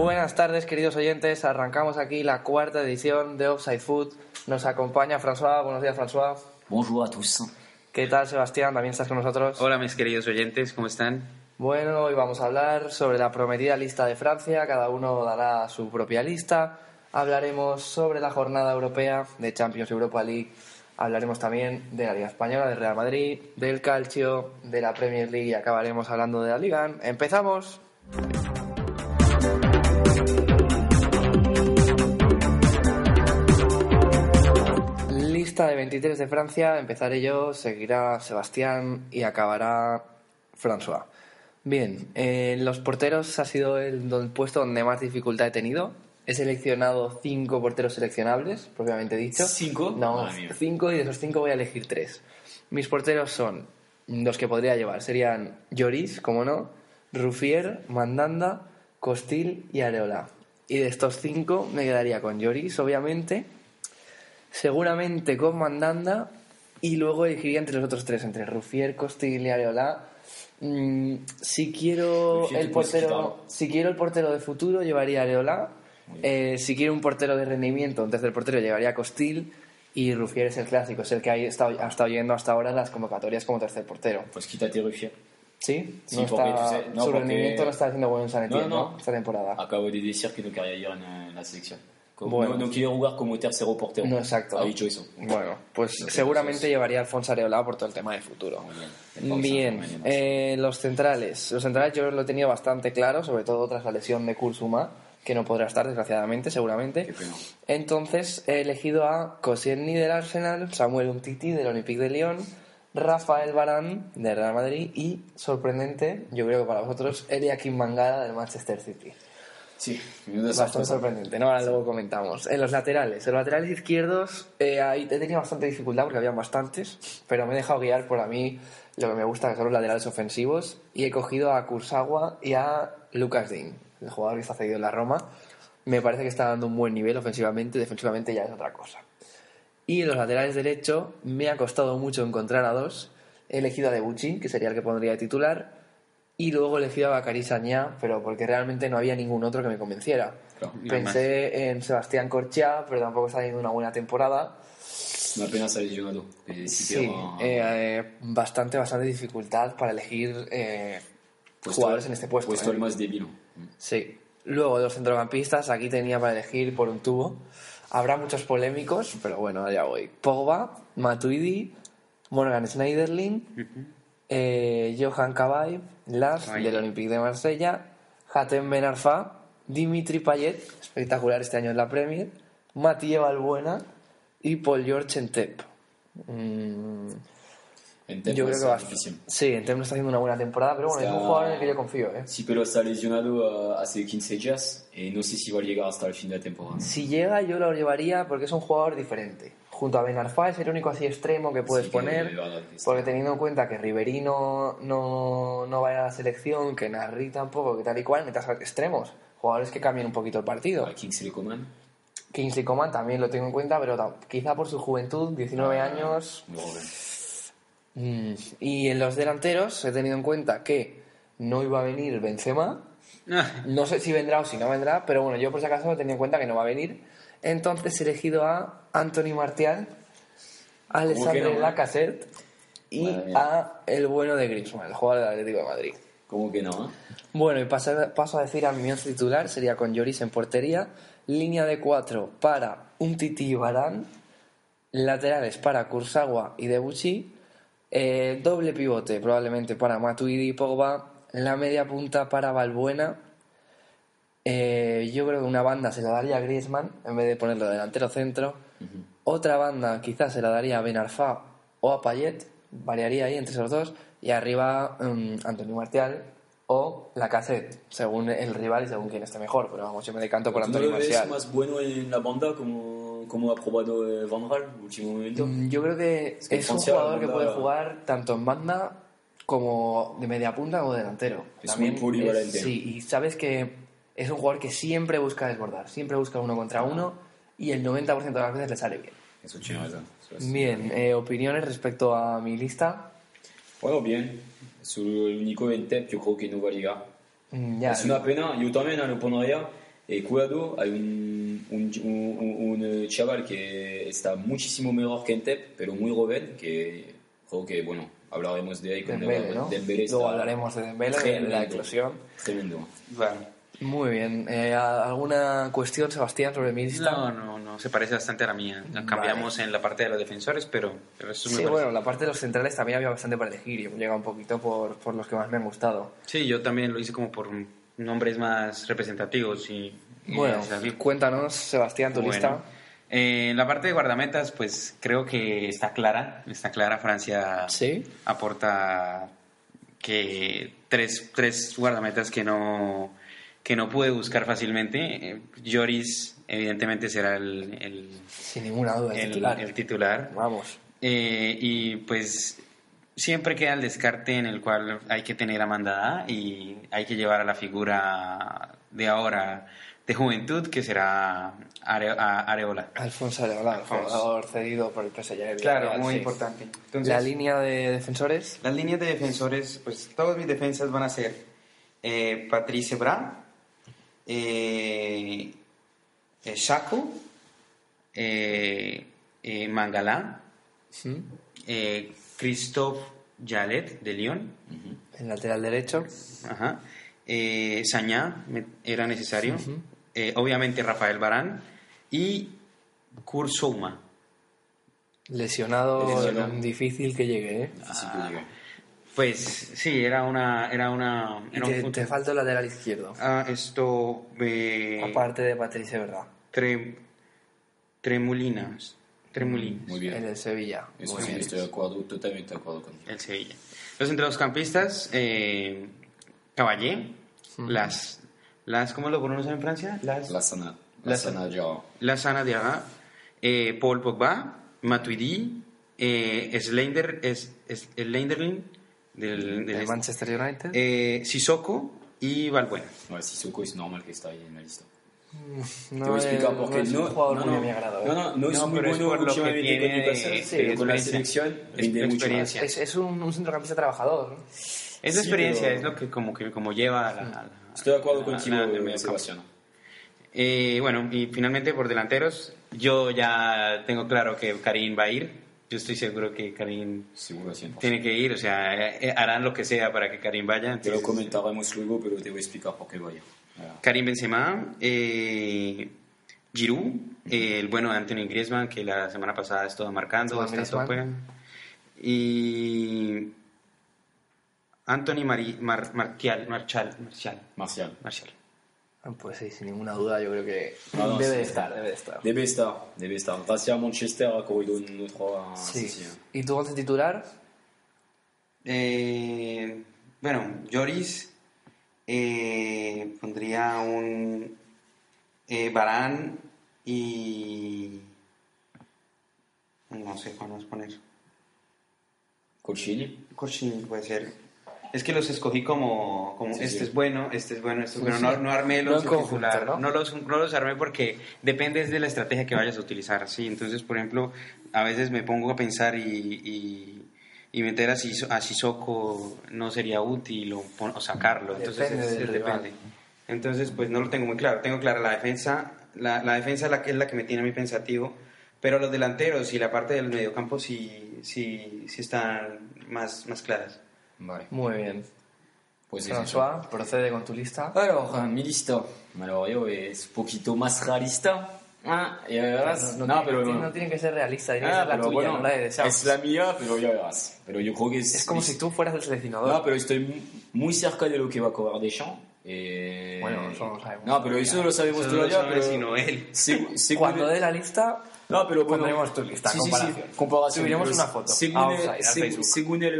Buenas tardes, queridos oyentes. Arrancamos aquí la cuarta edición de Offside Food. Nos acompaña François. Buenos días, François. Bonjour a tous. ¿Qué tal, Sebastián? ¿También estás con nosotros? Hola, mis queridos oyentes, ¿cómo están? Bueno, hoy vamos a hablar sobre la prometida lista de Francia. Cada uno dará su propia lista. Hablaremos sobre la jornada europea de Champions Europa League. Hablaremos también de la Liga Española, de Real Madrid, del Calcio, de la Premier League y acabaremos hablando de la Liga. ¡Empezamos! Lista de 23 de Francia, empezaré yo, seguirá Sebastián y acabará François. Bien, eh, los porteros ha sido el, el puesto donde más dificultad he tenido. He seleccionado cinco porteros seleccionables, propiamente dicho. ¿Cinco? No, Madre mía. cinco y de esos cinco voy a elegir tres. Mis porteros son los que podría llevar. Serían Lloris, como no, Rufier, Mandanda, Costil y Areola. Y de estos cinco me quedaría con Lloris, obviamente. Seguramente con Mandanda. Y luego elegiría entre los otros tres, entre Rufier, Costil y Areola. Mm, si quiero Rufier, el portero, si quiero el portero de futuro llevaría a Areola. Eh, si quiero un portero de rendimiento, entonces el portero llevaría a Costil. Y Rufier es el clásico, es el que ha estado, ha estado yendo hasta ahora en las convocatorias como tercer portero. Pues quítate Ruffier. ¿Sí? Sí, no porque está, no, su porque- rendimiento no está haciendo bueno en San Etienne, No, ¿no? Esta temporada. Acabo de decir que no quería ir en, en la selección. Como Bueno. no, no quiere jugar como tercero portero. No, exacto. Ha dicho eso. Bueno, pues No seguramente llevaría a Alfonso Areola por todo el tema de futuro. Muy bien. Eh, los centrales. Los centrales yo lo he tenido bastante claro, sobre todo tras la lesión de Kursuma, que no podrá estar, desgraciadamente, seguramente. Qué pena. Entonces he elegido a Koscielny del Arsenal, Samuel Umtiti del Olympique de Lyon, Rafael Varane del Real Madrid y, sorprendente, yo creo que para vosotros, Eliakim Mangala del Manchester City. Sí, Bastante sorprendente, ¿no? Ahora luego comentamos. En los laterales, en los laterales izquierdos, eh, ahí he tenido bastante dificultad porque habían bastantes, pero me he dejado guiar por a mí lo que me gusta, que son los laterales ofensivos, y he cogido a Kursawa y a Lucas Dean, el jugador que está cedido en la Roma. Me parece que está dando un buen nivel ofensivamente, defensivamente ya es otra cosa. Y en los laterales derecho me ha costado mucho encontrar a dos. He elegido a Debuchy, que sería el que pondría de titular, y luego elegido a Bakary Sagna, pero porque realmente no había ningún otro que me convenciera. Claro, Pensé en Sebastián Corchá, pero tampoco está teniendo una buena temporada. No apenas ha lesionado. Eh, Sí, pero, eh, eh, bastante, bastante dificultad para elegir eh, puesto- jugadores en este puesto. Puesto ¿eh? el más débil. Sí. Luego los centrocampistas, aquí tenía para elegir por un tubo. Habrá muchos polémicos, pero bueno, allá voy. Pogba, Matuidi, Morgan Schneiderlin, eh, Johan Cabaye, Lars Ay. del Olympique de Marsella, Hatem Ben Arfa, Dimitri Payet, espectacular este año en la Premier, Mathieu Balbuena y Paul George Entep. Mm, En yo creo que va difícil. Sí, Entep no está haciendo una buena temporada, pero bueno, es un Está- jugador en el que yo confío. ¿eh? Sí, pero está lesionado uh, hace 15 días y no sé si va a llegar hasta el fin de la temporada. Si llega, yo lo llevaría porque es un jugador diferente. Junto a Ben Arfa es el único así extremo que puedes Sí, poner. Porque teniendo en cuenta que Riverino no, no va a ir a la selección, que Narri tampoco, que tal y cual, necesitas extremos. Jugadores que cambien un poquito el partido. A Kingsley Coman. Kingsley Coman también lo tengo en cuenta, pero quizá por su juventud, 19 Ah. años. joven. mm, Y en los delanteros he tenido en cuenta que no iba a venir Benzema. Ah, No sé si vendrá o si no vendrá, pero bueno, yo por si acaso he tenido en cuenta que no va a venir. Entonces he elegido a Anthony Martial, a no, eh? Lacazette y a el bueno de Griezmann, el jugador del Atlético de Madrid. ¿Cómo que no? eh? Bueno, y paso, paso a decir a mi once titular, sería con Lloris en portería, línea de cuatro para un Titi y Varane, laterales para Kursawa y Debuchy, eh, doble pivote probablemente para Matuidi y Pogba, la media punta para Balbuena, eh, yo creo que una banda se la daría a Griezmann en vez de ponerlo delantero centro, otra banda quizás se la daría a Ben Arfa o a Payet, variaría ahí entre esos dos, y arriba mm, Antonio Martial o la cassette, según el rival y según quien esté mejor, pero vamos, yo me decanto por ¿Tú no Antonio Martial. más bueno en la banda como, como ha probado eh, Van Gaal último momento? Mm, Yo creo que es, que un jugador que puede jugar tanto en banda como de media punta o delantero. Es muy polivalente. es- sí, y sabes que es un jugador que siempre busca desbordar, siempre busca uno contra uno y el 90% de las veces le sale bien. Eso. Eso es- Bien, eh, opiniones respecto a mi lista. Bueno, bien. Es el único en TEP, yo creo que no va a llegar. Mm, Ya, es una pena, yo también lo pondría, Y cuidado, hay un, un, un, un, eh, chaval que está muchísimo mejor que Entep, pero muy joven, que creo que, bueno, hablaremos de ahí con Dembélé, ¿no? Dembélé está Luego hablaremos de Dembélé, de la eclosión. Tremendo. Vale. Muy bien. Eh, ¿Alguna cuestión, Sebastián, sobre mi lista? No, no, no, se parece bastante a la mía. Cambiamos en la parte de los defensores, pero me Sí, parece- bueno, la parte de los centrales también había bastante para elegir. Yo he llegado un poquito por, por los que más me han gustado. Sí, yo también lo hice como por nombres más representativos y... Bueno, cuéntanos, Sebastián, tu Bueno, lista. eh, en la parte de guardametas, pues creo que está clara. Está clara. Francia Sí. aporta que tres, tres guardametas que no, que no pude buscar fácilmente. Eh, Lloris, evidentemente, será el, el, Sin ninguna duda, el, el- titular. el titular. Vamos. Eh, y pues siempre queda el descarte en el cual hay que tener a Mandada y hay que llevar a la figura de ahora de juventud que será Are- a- Areola. Alfonso Areola, Alfonso. jugador cedido por el PSG. Claro, muy sí. importante. Entonces, La línea de defensores. las líneas de defensores, pues todos mis defensas van a ser eh, Patrice Bra, eh, eh, Chaco, eh, eh, Mangalá, ¿sí? eh, Christophe Jallet de Lyon, El lateral derecho. Ajá. Eh, Sañá era necesario. Eh, obviamente Rafael Barán y Kursouma. Lesionado, Lesionado. difícil que llegue, ¿eh? Difícil que llegue. Pues sí, era una. Era una Y era te, un- te falta el lateral izquierdo. Ah, esto. eh, Aparte de Patricia, ¿verdad? tre- Tremulinas. Tremulinas. Muy El bien. del Sevilla. Eso Muy sí, bien. estoy de acuerdo, totalmente de acuerdo contigo. El Sevilla. Los centrocampistas. Eh, Caballé. Las. las ¿Cómo lo pronuncian en Francia? Las. La sana. La La sana. La Sana Diarra, eh, Paul Pogba, Matuidi, eh, Slender, es, es, Slenderlin del, del El Manchester United. eh, Sissoko y Valbuena. Ouais, Sissoko es normal que está ahí en la lista. no, Te voy a explicar es, por no qué. es un jugador muy a mi agrado. ¿eh? no, no, no es No, muy pero es bueno por lo que tiene con pero de con la selección Es- rinde mucho experiencia. más. Es, es un, un centrocampista trabajador. ¿no? Esa Sí, experiencia pero- es lo que como, que como lleva a la, a la- Estoy de acuerdo la- contigo, la-. Sebastián. Eh, bueno, y finalmente por delanteros, yo ya tengo claro que Karim va a ir. Yo estoy seguro que Karim Seguro 100%. tiene que ir, o sea, eh, harán lo que sea para que Karim vaya. Te lo comentaremos luego, pero te voy a explicar por qué vaya. Voilà. Karim Benzema, eh, Giroud, eh, el bueno de Anthony Griezmann, que la semana pasada estuvo marcando, Antoine está a tope. Y Anthony Mari- Mar- Martial, Marchal, Martial. Martial. Ah, Pues sí, sin ninguna duda, yo creo que No, no, debe sí. de estar, debe de estar. Debe estar, debe estar. Gracias a Manchester ha corrido un otro. ah, Sí. sí, sí. ¿Y tu once titular? Eh, bueno, Lloris eh, pondría un eh, Barán y no sé cuál más poner. Colchini. Corchini puede ser. Es que los escogí como, como Sí, este sí. es bueno, este es bueno, este es bueno. Sí. No, no armé No los conjunto, ¿no? ¿no? los, no los armé porque depende de la estrategia que vayas a utilizar. ¿sí? Entonces, por ejemplo, a veces me pongo a pensar y, y, y meter a, Sis- a Sissoko no sería útil o, sacarlo. Entonces, Depende es- es- depende. Entonces, pues no lo tengo muy claro. Tengo clara la defensa, la, la defensa es la que es la que me tiene a mí pensativo, pero los delanteros y la parte del mediocampo sí, sí, sí están más, más claras. Vale. Muy bien. Pues es. François, procede con tu lista. Alors, mi lista. Alors, yo es un poquito más realista. Ah, ya verás. No, No, tiene, pero tiene- no tiene que ser realista, tiene que Ah, ser la tuya, bueno, no la de es la mía, pero ya verás. Pero yo creo que es. Es como si tú fueras el seleccionador. No, pero estoy mu- muy cerca de lo que va a cobrar Deschamps. Eh... Bueno, eso no lo sabemos No, pero eso no lo sabemos Eso no lo todavía. sabe pero... sino él. Segu- según Cuando dé la lista, No, pero bueno. pondremos tu lista, Sí, sí, sí, comparación. comparación. Subiremos Pero una foto Según, a el, según- el,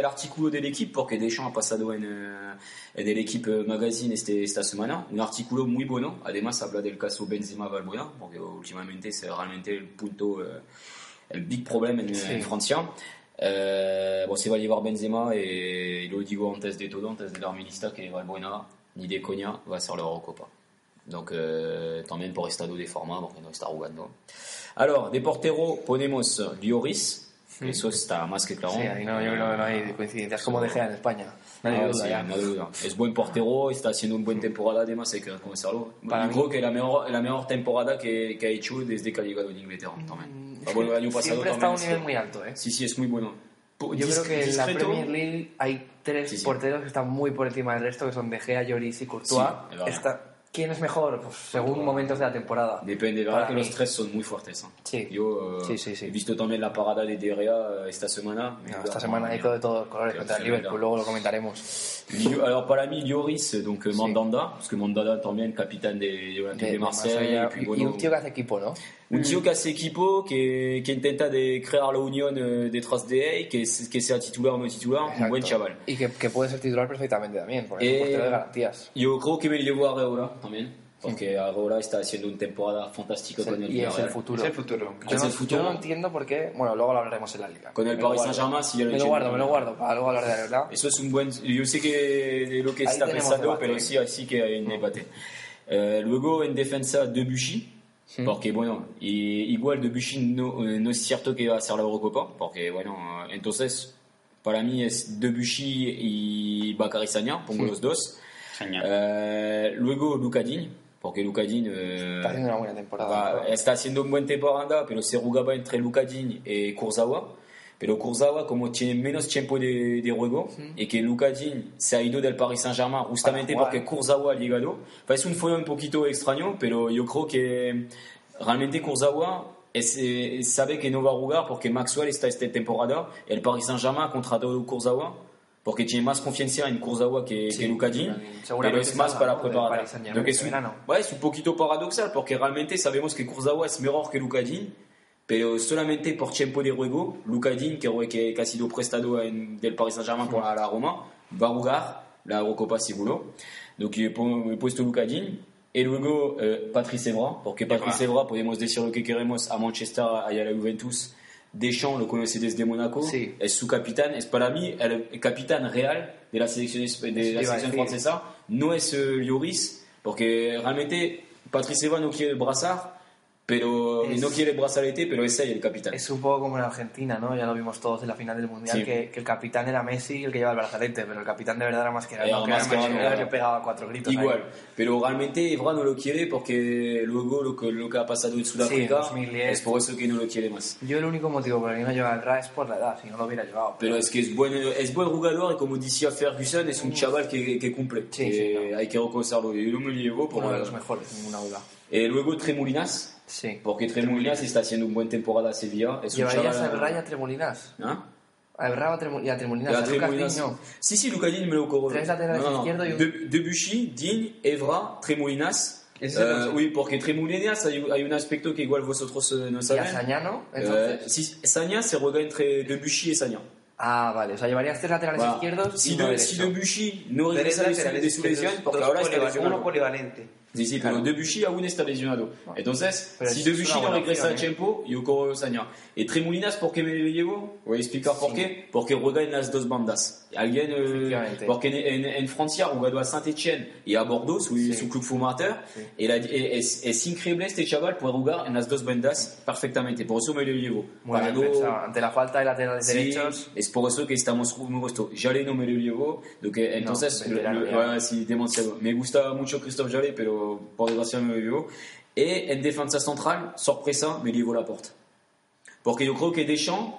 el artículo del equipo, porque Deschamps ha pasado en, en el Equipe Magazine este, esta semana, un artículo muy bueno. Además, habla del caso Benzema-Valbuena, porque últimamente es realmente el punto, el big problem en, Sí. en Francia. Eh, bon, se va a llevar Benzema y lo digo antes de todo, antes de dar mi lista, que Valbuena, ni de coña, va a ser la Eurocopa. Donc, eh, también por estado de forma, porque no está jugando. Alors, de portero ponemos Lloris, Eso está más que claro. Sí, ahí no, yo creo que no hay coincidencias como De Gea en España. No hay duda sí, ya. no duda. Es buen portero, está haciendo una buena temporada, además hay que reconocerlo. Para Yo mí- creo que la mejor, la mejor temporada que, que ha hecho desde que ha llegado en Inglaterra también. Ah, bueno, el año pasado Siempre está a un nivel muy alto, ¿eh? Sí, sí, es muy bueno. Yo creo que en la Premier League hay tres Sí, sí. porteros que están muy por encima del resto, que son De Gea, Lloris y Courtois. Sí, es. Está- ¿Quién es mejor? Pues según momentos de la temporada. Depende, verdad que mí. los tres son muy fuertes. ¿eh? Sí. Yo eh, Sí, sí, sí. he visto también la parada de De Gea eh, esta semana. No, esta semana hizo de todos los colores contra el. Liverpool, luego lo comentaremos. Alors para mí Lloris, donc euh, Mandanda, parce que Mandanda también capitán de, de de, De- Marsella. y, y un tío que hace equipo, ¿no? Un tío que hace equipo, que, que intenta de crear la unión eh, detrás de él, que, es- que sea titular o no titular, un buen Exacto. chaval. Y que, que puede ser titular perfectamente también, porque es Eh, un portero de garantías. Yo creo que me llevo a Areola también, porque Areola está haciendo una temporada fantástica con el y es el futuro. Es el futuro. Yo, Es no, el futuro. yo no entiendo por qué. Bueno, luego lo hablaremos en la liga. Con el Me Paris. Saint-Germain, si ya lo Me lo guardo, me lo guardo para luego hablar de la verdad. Eso es un buen. Yo sé que de lo que Ahí está pensando, debate. pero sí, sí que hay un debate. Eh, luego en defensa, Debuchy. Porque bueno, y, igual Debuchy no, eh, no es cierto que va a hacer la Eurocopa, porque bueno, eh, entonces para mí es Debuchy y Bakary Sagna, pongo los dos. Eh, luego Luka Digne, porque Luka Digne eh, Está haciendo una buena temporada. va- está haciendo un buen temporada, pero se jugaba entre Luka Digne y Kurzawa. Pero Kurzawa, como tiene menos tiempo de, de juego, y que Luka Digne se ha ido del Paris Saint-Germain justamente jugar. porque Kurzawa ha llegado. Enfin, es un fue un poquito extraño, pero yo creo que realmente Kurzawa es, eh, sabe que no va a jugar porque Maxwell está esta temporada. El Paris Saint-Germain ha contratado Kurzawa porque tiene más confianza en Kurzawa que, Sí, que seguramente Pero es más para preparar. Donc es un, verano. ouais, es un poquito paradoxal porque realmente sabemos que Kurzawa es mejor que Luka Digne, pero solamente por tiempo de juego, Luka Digne, que, que, que ha sido prestado en, del Paris Saint-Germain por la, la Roma, va a jugar la Eurocopa seguro. Donc he, puesto Luka Digne. Y luego eh, Patrice Evra, porque Patrice Evra podemos decir lo que queremos a Manchester y a la Juventus. Deschamps lo conoce desde Mónaco, Sí. es su capitán, es para mí el capitán real de la selección, de la selección decir. francesa. No es Lloris, porque realmente Patrice Evra no quiere brazar, pero Es- no quiere el brazalete, pero es él el capitán. Es un poco como en Argentina, ¿no? Ya lo vimos todos en la final del Mundial, Sí. que, que el capitán era Messi el que lleva el brazalete, pero el capitán de verdad era Era que era Mascherano, Mascherano, era- que pegaba cuatro gritos. ahí. Igual, pero realmente Evra no lo quiere porque luego lo que, lo que ha pasado en Sudáfrica 2010. es por eso que no lo quiere más. Yo el único motivo por el que no lleva el RA es por la edad, si no lo hubiera llevado. Pero es que es buen, es buen jugador y como decía Ferguson, es un chaval que, que cumple. Sí, que sí, no. Hay que reconocerlo. Yo no me llevo por Uno de los mejores, ninguna duda. Y luego Tremolinas, Sí. porque Tremolinas está haciendo un buen temporada a Sevilla. Es ¿Llevarías chaval- y a Tremolinas? ¿Ah? A Evra o a Tremo- y a Tremolinas, La a Tremolinas. Digne, no. Si, si, Lucas Digne me lo corrobe. Tres laterales izquierdos y un- De- Debuchy, Digne, Evra, Tremolinas. Ese Eh, no oui, porque Tremolinas hay, hay un aspecto que igual vosotros eh, no Y a saben. Sañano, Eh, entonces. si, Sagna se juega entre Debuchy y Sagna. Ah, vale, o sea, llevarías tres laterales Voilà. izquierdos Si, y de, si. Debuchy no regresa de su, lesión, porque ahora está uno polivalente. Sí, sí, pero Debuchy aún está lesionado. Entonces, Pero si una no regresa a tiempo, yo corro Sagna. Y Tremolinas, ¿por qué me lo llevo? Voy a explicar por qué. Porque las dos bandas. Alguien, eh, porque en, en, en Francia ha jugado a Saint-Etienne y a Bordeaux, su, Sí. su club formateur. Sí. Y la- es, es increíble este chaval puede jugar en las dos bandas perfectamente. Por eso me lo llevo. Muy Para bien. Ante la falta de laterales Sí, derechos, es por eso que estamos muy gusto. Jale no me lo llevo, entonces No, veterano lo- ya. voilà, sí, demasiado. Me gusta mucho Christophe Jale, pero por desgracia me lo llevo. Y en defensa central, sorpresa, me llevo la porta. Porque yo creo que Deschamps,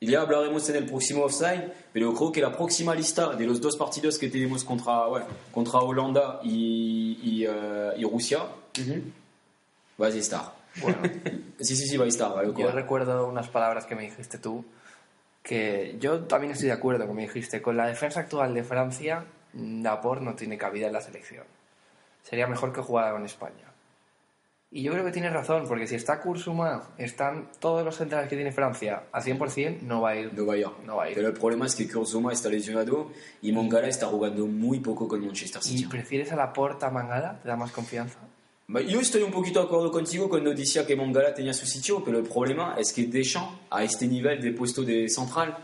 ya hablaremos en el próximo offside, pero yo creo que la próxima lista de los dos partidos que tenemos contra, bueno, contra Holanda y, y, eh, y Rusia, va a estar. bueno, Sí, sí, sí, va a estar. ¿vale? yo recuerdo unas palabras que me dijiste tú, que yo también estoy de acuerdo con me dijiste, con la defensa actual de Francia, Laporte no tiene cabida en la selección. Sería mejor que jugara con España. Y yo creo que tienes razón, porque si está Kursuma, están todos los centrales que tiene Francia a 100%, no va a ir. No va a ir. No va a ir. Pero el problema es que Kurzuma está lesionado y Mangala está jugando muy poco con Manchester ¿Y City. prefieres a Laporte a Mangala? ¿Te da más confianza? Yo estoy un poquito de acuerdo contigo cuando decía que Mangala tenía su sitio, pero el problema es que Deschamps, a este nivel de puesto de central,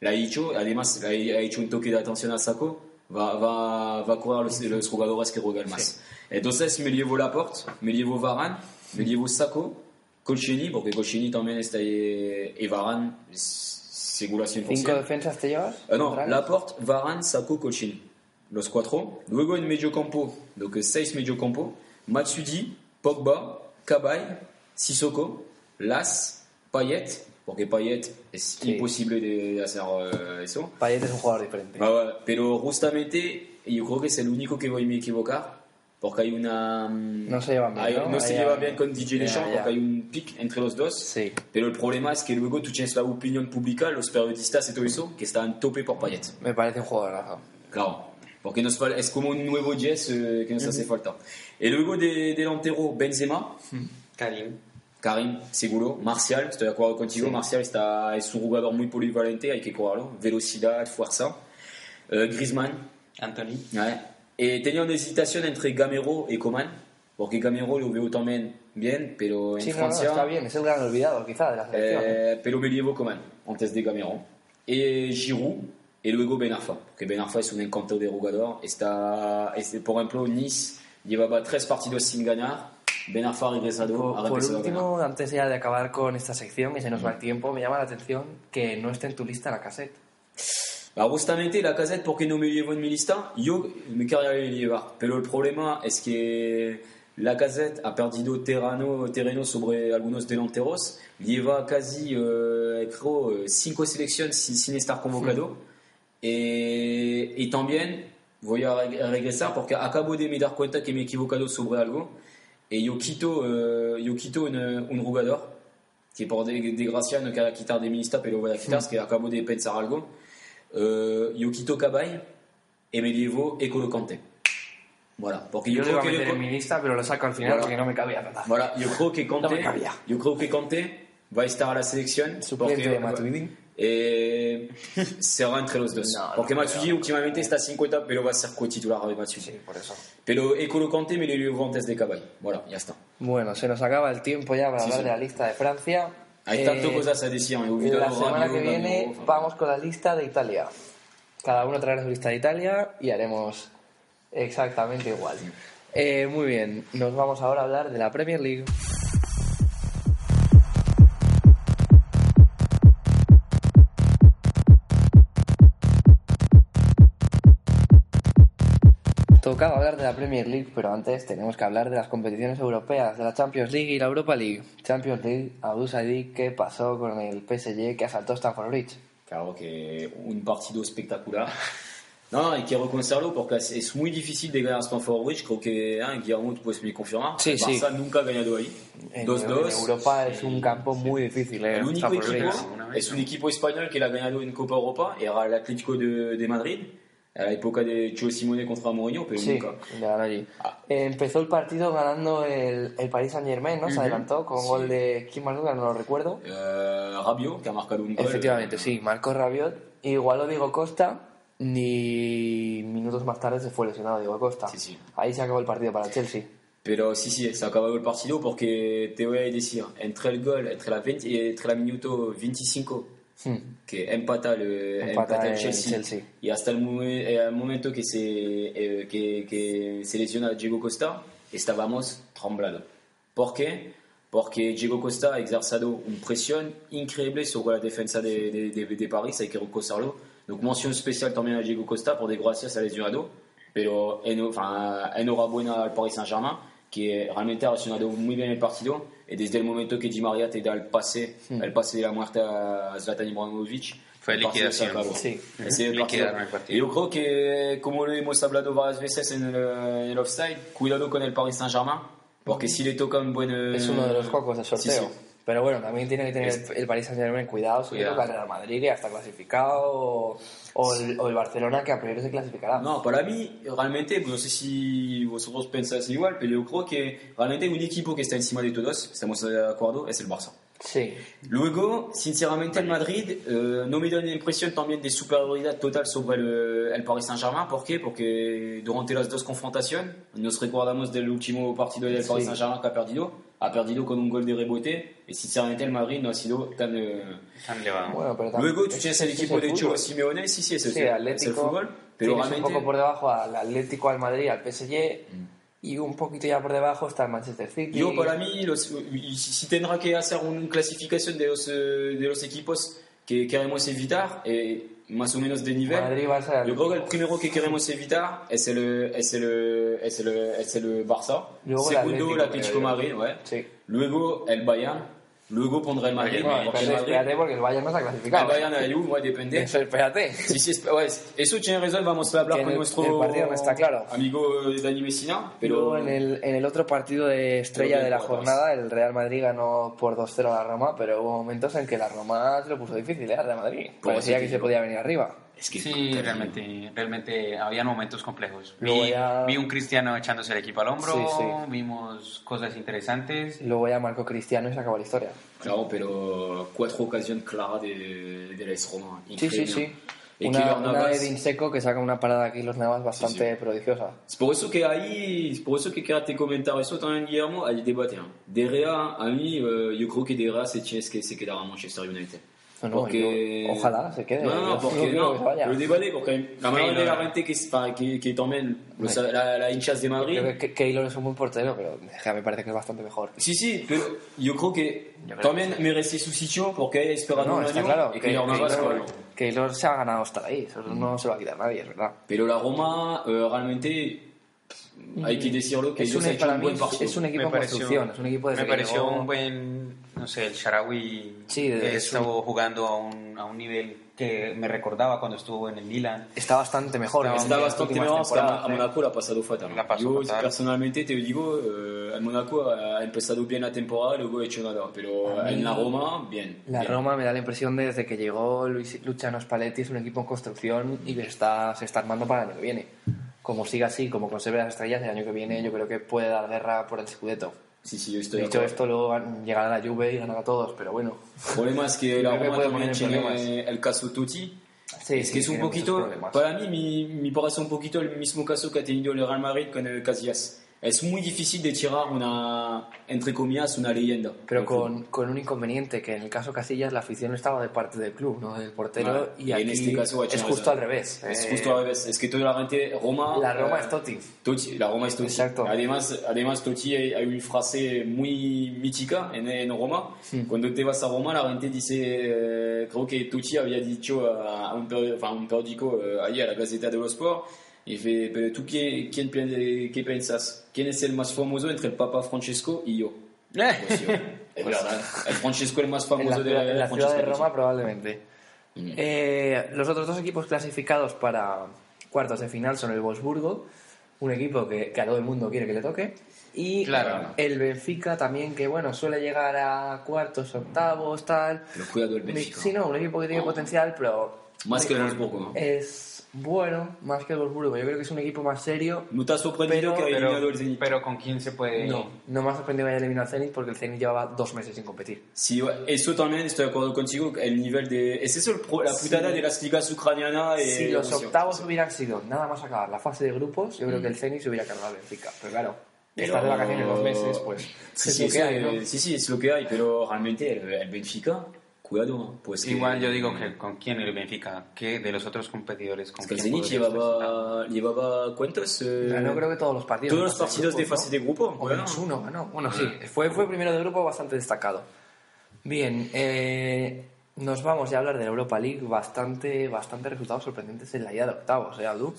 le ha dicho, además le ha hecho un toque de atención a Saco, va, va, va a curar los, los jugadores que más. Entonces me llevo Laporte, me llevo Varane, me llevo Saco, Colchini, porque Colchini también está ahí, y Varane, 100%. ¿Cinco defensas te llevas? Ah, no, centrales? Laporte, Varane, Sacco, Colchini. Los cuatro. Luego en medio campo, donc seis medio campo. Matsudi, Pogba, Cabay, Sissoko, Las, Payet, porque Payet es Sí. imposible de hacer eso. Payet es un jugador diferente. Ah, ouais, pero justamente yo creo que es el único que voy a me equivocar porque hay una mm, No se llevan bien, hay- ¿no? se Hay- lleva hay- bien con DJ Deschamps ya. porque hay un pic entre los dos Sí. pero el problema es que luego tú tienes la opinión pública los periodistas y todo eso que están tope por Payet Me parece un jugador claro porque nos fal- es como un nuevo Jess eh, que nos hace falta y luego de delantero Benzema Karim. Karim, seguro. Marcial, estoy de acuerdo contigo. Sí. Marcial está, es un jugador muy polivalente, hay que cogerlo. Velocidad, fuerza. Eh, Griezmann. Anthony. ouais. Y tenía una hesitación entre Gamero y Coman, porque Gamero lo veo también bien, pero en Sí, no, no, Francia. está bien. Es el gran olvidado, quizá, de la selección. ¿eh? pero me llevo Coman antes de Gamero. Y Giroud, y luego Ben Arfa, porque Ben Arfa es un encanto de jugador. Está, por ejemplo, Nice llevaba tres partidos sin ganar. Ben Arfa ha regresado, Por, ha por a último, antes ya de acabar con esta sección, que se nos va el tiempo, me llama la atención que no esté en tu lista la cassette. Bah, justamente la casette, ¿por qué no me llevo en mi lista? Yo me quería llevar, pero el problema es que la casette ha perdido terreno, terreno sobre algunos delanteros, lleva casi, eh, creo, eh, cinco selecciones sin, estar convocado. Y, y también voy a a regresar porque acabo de me dar cuenta que me he equivocado sobre algo. Y yo quito, eh, yo quito un, un jugador que por de- desgracia no quiero quitar de mi lista, pero voy a quitar, es que acabo de pensar algo. Eh, yo quito Cabay y me llevo Ecolo Kanté. Voilà, porque Yo yo, creo a que en mi lista, pero lo saco al final Voilà. porque no me cabía nada. voilà, yo creo que No Kanté, me cabía. yo creo que Kanté va a estar a la selección Suplente porque- de Matuidi. Eh, será entre los dos. No, no porque creo. Matuidi últimamente está 50, pero va a ser co-titular de Matuidi. Sí, por eso. Pero Ecolo Kanté me lo llevo antes de Cabay. Voilà, ya está. Bueno, se nos acaba el tiempo ya para Sí, hablar sí. de la lista de Francia. Hay Eh, tantas cosas a decir. olvidado La semana Rabiot, que viene Rabiot, vamos con la lista de Italia. Cada uno traerá su lista de Italia y haremos exactamente igual. Eh, muy bien, nos vamos ahora a hablar de la Premier League. Tocaba hablar de la Premier League, pero antes tenemos que hablar de las competiciones europeas, de la Champions League y la Europa League. Champions League, Abu Saidi, ¿qué pasó con el PSG que asaltó Stamford Bridge? Claro que un partido espectacular. No, hay que reconocerlo porque es, muy difícil de ganar Stamford Bridge. Creo que eh, Guillermo pues, me confirma. Sí, el Barça sí. nunca ha ganado ahí. En, 2-2. en Europa es un campo muy difícil. eh, El único equipo es un equipo español que la ha ganado en Copa Europa. Era el Atlético de, de Madrid. A la época de Cholo Simone contra Mourinho, pero Sí, nunca. allí. Ah. Empezó el partido ganando el, el Paris Saint Germain, ¿no? Se Ujú. adelantó con Sí. gol de ¿quién más no lo recuerdo? Eh, Rabiot, que ha marcado un gol. Efectivamente, sí, marcó Rabiot. Igual lo Diego Costa, ni minutos más tarde se fue lesionado Diego Costa. Sí, sí. Ahí se acabó el partido para el Chelsea. Pero sí, sí, se acabado el partido porque te voy a decir, entre el gol, entre la, 20, entre la minuto 25 Hmm. Que empata el, Empata empata el el Chelsea, Chelsea. y hasta el, eh, momento que se, eh, que, que se lesiona Diego Costa, estábamos tremblando. ¿Por qué? Porque Diego Costa ha ejercido una presión increíble sobre la defensa de, de, de, de París, hay que reconocerlo. Donc, mención especial también a Diego Costa, por desgracia se ha lesionado, pero en, enfin, enhorabuena al Paris Saint-Germain, que realmente ha reaccionado muy bien el partido, y desde el momento que Di María te da el pase, el pase de la muerte a Zlatan Ibrahimovic, Fue liquidación. Sí. Es el partido. el partido. Y yo creo que, como lo hemos hablado varias veces en el, en el offside, cuidado con el Paris Saint-Germain, porque si le toca un buen... Es uno de los cocos del sorteo. sí, sí. Pero bueno, también tiene que tener Es- el Paris Saint Germain cuidado si Cuidado. el Real Madrid, que ya está clasificado, o, o el, o el Barcelona, que a priori se clasificará. No, para mí, realmente, no sé si vosotros pensáis igual, pero yo creo que realmente un equipo que está encima de todos, estamos de acuerdo, es el Barça. Sí. Luego, sinceramente, el Madrid eh, no me da la impresión también de superioridad total sobre el, el Paris Saint-Germain. ¿Por qué? Porque durante las dos confrontaciones, nos recordamos del último partido del Paris. Saint-Germain que ha perdido. Ha perdido con un gol de rebote. Y sinceramente, el Madrid no ha sido tan. eh, Tan elevado. Bueno, pero también- Luego, tú es- tienes el equipo el de. Cholo Simeone. Sí, sí, es, el- Sí, es el Atlético. fútbol. Pero realmente. un poco por debajo al Atlético, al Madrid, al PSG, y un poquito ya por debajo está el Manchester City. Yo, para mí, los- si tendrá que hacer una clasificación de los, eh, de los equipos que queremos evitar, eh, más o menos de nivel. Madrid, Barça, Yo creo que el primero que queremos evitar es el, es el, es el, es el Barça. Luego Segundo, el Atlético. Madrid, ouais. Sí. Luego el Bayern. Luego pondré el Madrid. Bueno, porque el espérate, Madrid- porque el Bayern no se ha el clasificado. Bayern a Juve, ouais, depende. Eso, espérate. Sí, sí, esp- ouais, eso tiene razón, vamos a hablar Que con el- nuestro el no está claro. amigo Dani Messina, pero en el, en el otro partido de estrella de la cuatro. jornada, el Real Madrid ganó por 2-0 a la Roma, pero hubo momentos en que la Roma se lo puso difícil, ¿eh? al Real Madrid. Por Parecía que se podía venir arriba. Es que Sí, realmente, realmente habían momentos complejos. Vi, ya- vi un cristiano echándose el equipo al hombro, Sí, sí. vimos cosas interesantes. Luego ya marcó Cristiano y se acabó la historia. Claro, pero cuatro ocasiones claras de, de la Roma. Sí, sí, Increíble. sí. Y Una, una de Dinseco que saca una parada aquí los Navas bastante prodigiosa. Es por eso que ahí, es por eso que quería te comentar eso también, Guillermo, hay debate. De Gea, a mí, eh, yo creo que De Gea se tiene que se quedará a Manchester United. No, no, porque... yo- ojalá se quede. No, no, Yo porque no no, que vaya. lo debate, porque la mayoría no, de la no. gente que, para, que, que también, los- la, la hinchas de Madrid, Creo que, Keylor es un buen portero, pero De me parece que es bastante mejor. Sí, sí, pero yo creo que Yo creo también merece su sitio porque ha esperado No, un está año claro. y Keylor Keylor, bueno. Keylor se ha ganado estar ahí. Eso no se lo va a quitar nadie, es verdad. Pero la Roma, eh, realmente, hay que decirlo que Es un, para un mí buen es, partido. es un equipo en construcción, es un equipo desde me pareció un buen, no sé, el Sharawi Sí, estuvo jugando a un, a un nivel que me recordaba cuando estuvo en el Milan. Está bastante mejor. Está Está bastante mejor, hasta temporadas, a ¿eh? Monaco la ha pasado fatal. La pasó Yo fatal. personalmente te digo, eh, el Monaco ha empezado bien la temporada, luego ha hecho nada, pero en la Roma, bien. La bien. Roma me da la impresión de desde que llegó Luis, Luciano Spalletti es un equipo en construcción y que está, se está armando para el año que viene. Como siga así, como conserve las estrellas, el año que viene yo creo que puede dar guerra por el Scudetto. Sí, sí, yo estoy Dicho esto, luego llegará la Juve y ganará a todos, pero bueno. El problema es que la Roma también tiene el caso Totti. Sí, es sí, que es un poquito, para mí, mi, me parece un poquito el mismo caso que ha tenido el Real Madrid con el Casillas. Es muy difícil de tirar una, entre comillas, una leyenda. Pero con, con un inconveniente, que en el caso Casillas la afición estaba de parte del club, no del portero, Vale. y, Y en aquí este caso, es justo al revés. Es Eh, justo al revés. Es que toda la gente, Roma. La Roma eh, es Totti. Totti, la Roma es Totti. Exacto. Además, además Totti hay, una frase muy mítica en, en Roma. Cuando te vas a Roma, la gente dice, eh, creo que Totti había dicho a, a un, peri- enfin, a un periódico eh, ahí a la Gaceta de los Sport, y dice, pero tú qué, quién, qué piensas? ¿Quién es el más famoso entre el Papa Francesco y yo? Pues yo. es verdad. El Francesco el más en la, famoso de ciudad, en la ciudad de. Roma probablemente. Mm. Eh, los otros dos equipos clasificados para cuartos de final son el Wolfsburgo, un equipo que, que a todo el mundo quiere que le toque, y Claro. el Benfica también, que bueno, suele llegar a cuartos, octavos, tal. Pero cuidado el Benfica. Sí, no, un equipo que tiene Oh. potencial, pero... Más que el Wolfsburgo, ¿no? Es bueno, más que el Wolfsburgo. Yo creo que es un equipo más serio. ¿No te ha sorprendido Pero- que haya eliminado el Zenit? pero con quién se puede... No, no me ha sorprendido que haya eliminado al Zenit porque el Zenit llevaba dos meses sin competir. Sí, eso también estoy de acuerdo contigo. El nivel de. Es eso el pro- la putada de las ligas ucranianas. y Si los Rusia. octavos hubieran sido nada más acabar la fase de grupos, yo creo que el Zenit se hubiera cargado al Benfica. Pero claro, Pero- estás de vacaciones dos meses, pues Sí, es sí, lo que hay, ¿no? es- sí, sí, es lo que hay, pero realmente el, el Benfica, cuidado. ¿no? Pues que- Igual yo digo que con quién el Benfica, que de los otros competidores con Es que el Zenit llevaba, llevaba ¿cuántos? Eh, Ganó creo que todos los partidos. todos los partidos de grupos, fase de grupo. ¿no? Bueno. uno ganó. Bueno, sí, fue, fue primero de grupo bastante destacado. Bien, eh, nos vamos ya a hablar de la Europa League. Bastante, bastante resultados sorprendentes en la ida de octavos, ¿eh, Abdu?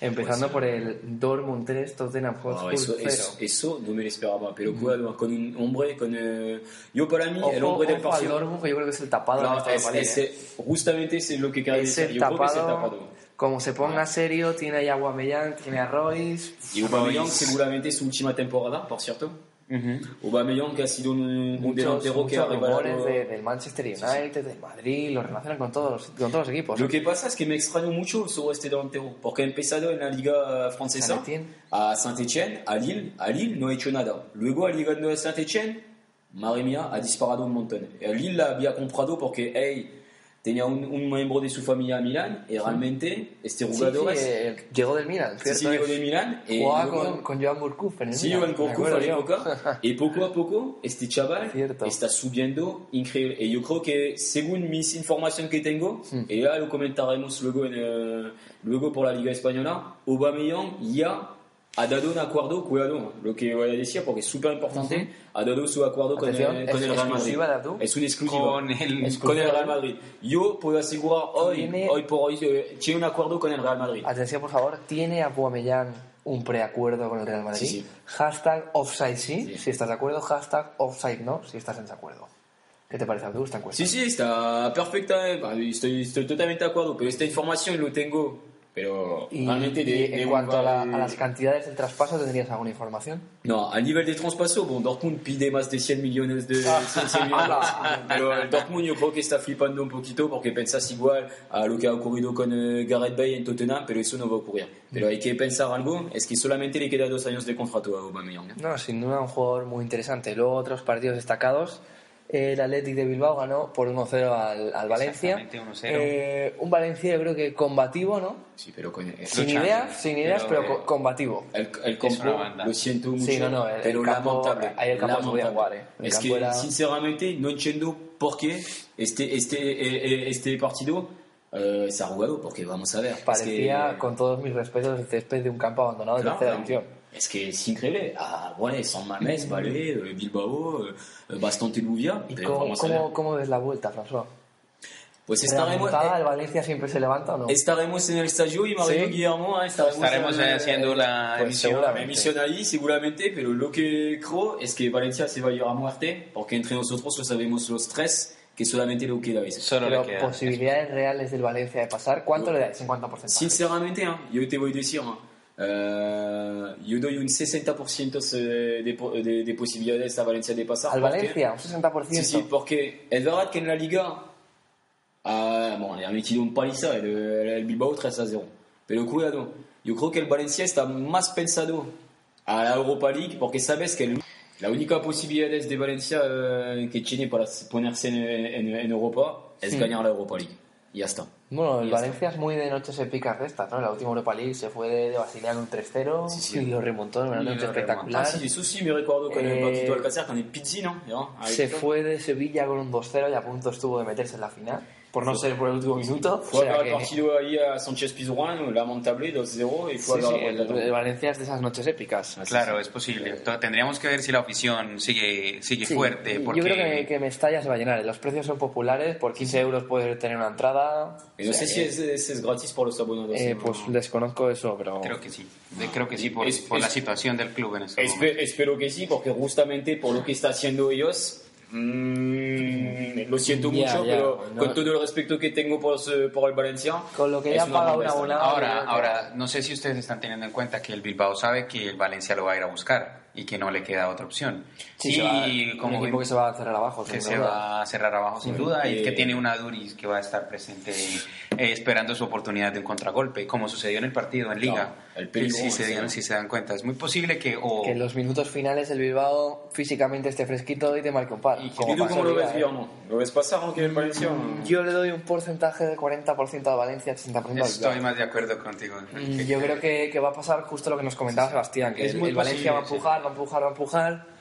Empezando Pues, por el Dortmund 3, Tottenham Ah, Hotspur eso, 0. eso, eso no me lo esperaba, pero cuidado, con un hombre, con... eh, yo para mí, el Ojo, hombre del partido... Dortmund, yo creo que es el tapado No, es- es- ¿eh? justamente es lo que quería decir. el Yo creo que es el tapado. Como se ponga serio, tiene a Aubameyang, tiene a Royce. Y Aubameyang seguramente es su última temporada, por cierto. Aubameyang que ha sido un, un delantero que ha revelado... de- del Manchester United, del Madrid, lo relacionan con todos, los- con todos los equipos. Lo que pasa es que me extraño mucho sobre este delantero, porque ha empezado en la liga francesa, Saint-Étienne. a Saint-Etienne, a Lille, a Lille no ha hecho nada. Luego ha llegado a Saint-Etienne, madre mía, ha disparado un montón. A Lille la había comprado porque hey, tenía un, un miembro de su familia a Milán y realmente este Sí, jugador sí, es... eh, llegó del Milan, Sí, ¿cierto? sí, llegó de Milán. y Jugaba luego- con, con Joan Burkuf en el Sí, Joan Gourcuff acuerdo a la yo. época. Y poco a poco, este chaval Cierto. está subiendo increíble. Y yo creo que, según mis informaciones que tengo, Hmm. y ya lo comentaremos luego, en, eh, luego por la Liga Española, Aubameyang ya ha dado un acuerdo, cuidado, lo que voy a decir porque es súper importante, ha dado su acuerdo con el, con ¿es el Real Madrid. Es una exclusiva. Con el- con el Real Madrid. Yo puedo asegurar hoy, Tiene- hoy por hoy, eh, tiene un acuerdo con el Real Madrid. Atención, por favor, ¿tiene Aubameyang un preacuerdo con el Real Madrid? Sí, sí. Hashtag offside sí, Sí. si estás de acuerdo. Hashtag offside no, si estás en desacuerdo. ¿Qué te parece, Abdul, esta encuesta? Sí, sí, está perfecta, eh. Estoy, estoy totalmente de acuerdo, pero esta información lo tengo, pero Y, realmente y de en cuanto a, la- a las cantidades del traspaso, ¿tendrías alguna información? No, a nivel de traspaso, bon, Dortmund pide más de 100 millones de 100, 100 millones, pero el Dortmund yo creo que está flipando un poquito porque pensas igual a lo que ha ocurrido con eh, Gareth Bale en Tottenham, pero eso no va a ocurrir. Pero hay que pensar algo, es que solamente le queda dos años de contrato a Aubameyang. No, sin duda un jugador muy interesante. Luego otros partidos destacados. El Athletic de Bilbao ganó por 1-0 al, al Valencia. Exactamente, 1-0. Eh, un Valencia yo creo que combativo, ¿no? Sí, pero con Sin ideas, sin ideas, pero, pero, eh, co- combativo. el, el Es campo, lo siento mucho, Sí, no, no, el- pero el campo- lamentable. ahí el campo podía jugar, eh. El Es que, era- sinceramente, no entiendo por qué este, este, eh, eh, este partido eh, se ha jugado, porque vamos a ver. es Parecía, que- con todos mis respetos, el césped de un campo abandonado de Claro, tercera claro. división. Es que es increíble. Ah, bueno, San Mamés, vale, eh, Bilbao, eh, bastante lluvia. ¿Y pero cómo, ves la vuelta, François? Pues estaremos, eh, ¿El Valencia siempre se levanta o no? estaremos en el estadio y Mario Sí. Guillermo eh, estaremos, Estaremos eh, haciendo la pues emisión. seguramente. la emisión ahí seguramente, pero lo que creo es que Valencia se va a ir a muerte, porque entre nosotros lo sabemos los tres, que solamente lo queda es. Solo Pero le queda. posibilidades reales del Valencia de pasar, ¿cuánto le dais en cuánto porcentaje? Sinceramente, ¿eh? yo te voy a decir, eh, yo doy un 60% de, po- de, de posibilidades a Valencia de pasar. Al porque- Valencia, un 60%. Sí, sí, porque es verdad que en la liga ah, bon, le ha metido un paliza el, el Bilbao 3 a 0. Pero cuidado, yo creo que el Valencia está más pensado a la Europa League porque sabes que el- la única posibilidad de Valencia eh, que tiene para ponerse en, en- en Europa es Sí. ganar la Europa League. Y ya está. Bueno, el Valencia es muy de noches épicas de estas, ¿no? La última Europa League se fue de, de Basilea con un 3-0 Sí, sí. y lo remontó en una noche espectacular. Ah, sí, eso sí me recuerdo con Eh, el partido de Alcácer con el Pizzi, ¿no? Se fue de Sevilla con un 2-0 y a punto estuvo de meterse en la final. Por no ser por el último minuto. Fue o sea que- partido ahí a Sánchez Pizjuán, lamentable, 2-0, y fue Sí, el, Valencia es de esas noches épicas. Claro, es posible. To- Tendríamos que ver si la afición sigue, sigue Sí, fuerte. Porque Yo creo que, que Mestalla se va a llenar. Los precios son populares. Por 15 euros puedes tener una entrada. Y no O sea sé si es, es, es gratis por los abonados. eh, pues desconozco eso, pero. Creo que sí. Creo que sí, por, Es- por es- la situación del club en este Espe- momento. espero que sí, porque justamente por lo que está haciendo ellos, mm, lo siento Ya, mucho, ya, pero no. con todo el respeto que tengo por, su- por el Valencia, Con lo que ya una paga bomba un esta. abonado. Ahora, ahora, no sé si ustedes están teniendo en cuenta que el Bilbao sabe que el Valencia lo va a ir a buscar y que no le queda otra opción. Sí, y va- como un equipo que se va a cerrar abajo. que se duda. va a cerrar abajo sin duda y Eh, que tiene una Duris que va a estar presente eh, esperando su oportunidad de un contragolpe, como sucedió en el partido en Liga. Claro, el peligro, si, se sí. dieron- si se dan cuenta, es muy posible que o Que en los minutos finales el Bilbao físicamente esté fresquito y te marque un par. ¿Y como tú pasó cómo lo ves, ¿eh? Guillermo? ¿Lo ves pasar aunque el Valencia? Yo le doy un porcentaje de 40% a Valencia, 80% al estoy Bilbao. más de acuerdo contigo. Mm, Yo creo que, que va a pasar justo lo que nos comentaba Sebastián, que Es el, muy el Valencia va a empujar, va a empujar, va a empujar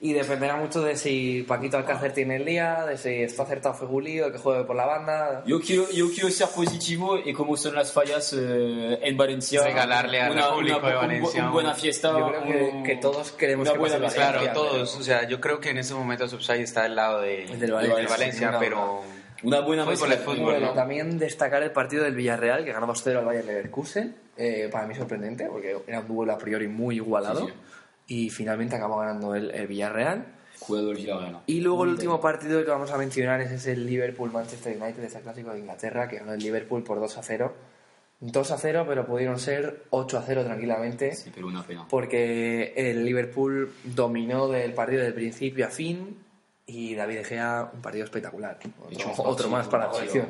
y dependerá mucho de si Paquito Alcácer tiene el día, de si está acertado Fegulí, de que juegue por la banda. Yo quiero, yo quiero ser positivo y como son las fallas eh, en Valencia, Regalarle al público de Valencia una buena un- fiesta. Yo creo que, un- que todos queremos una que buena pase. Valencia. Claro, todos. O sea, yo creo que en ese momento Subside está del lado de, Del Valencia, Valencia, sí, una- pero Una buena mezcla. es fútbol, Bueno, ¿no? también destacar el partido del Villarreal, que ganó 2-0 al Bayern Leverkusen. Eh, para mí sorprendente, porque era un duelo a priori muy igualado. Sí, Y finalmente acabó ganando el, el Villarreal. El Villarreal. Y luego el último partido que vamos a mencionar es ese Liverpool-Manchester United, ese clásico de Inglaterra, que ganó el Liverpool por 2 a 0. 2 a 0, pero pudieron ser 8 a 0 tranquilamente, Sí, pero una pena. porque el Liverpool dominó del partido de principio a fin y David De Gea un partido espectacular. Otro, más para la colección.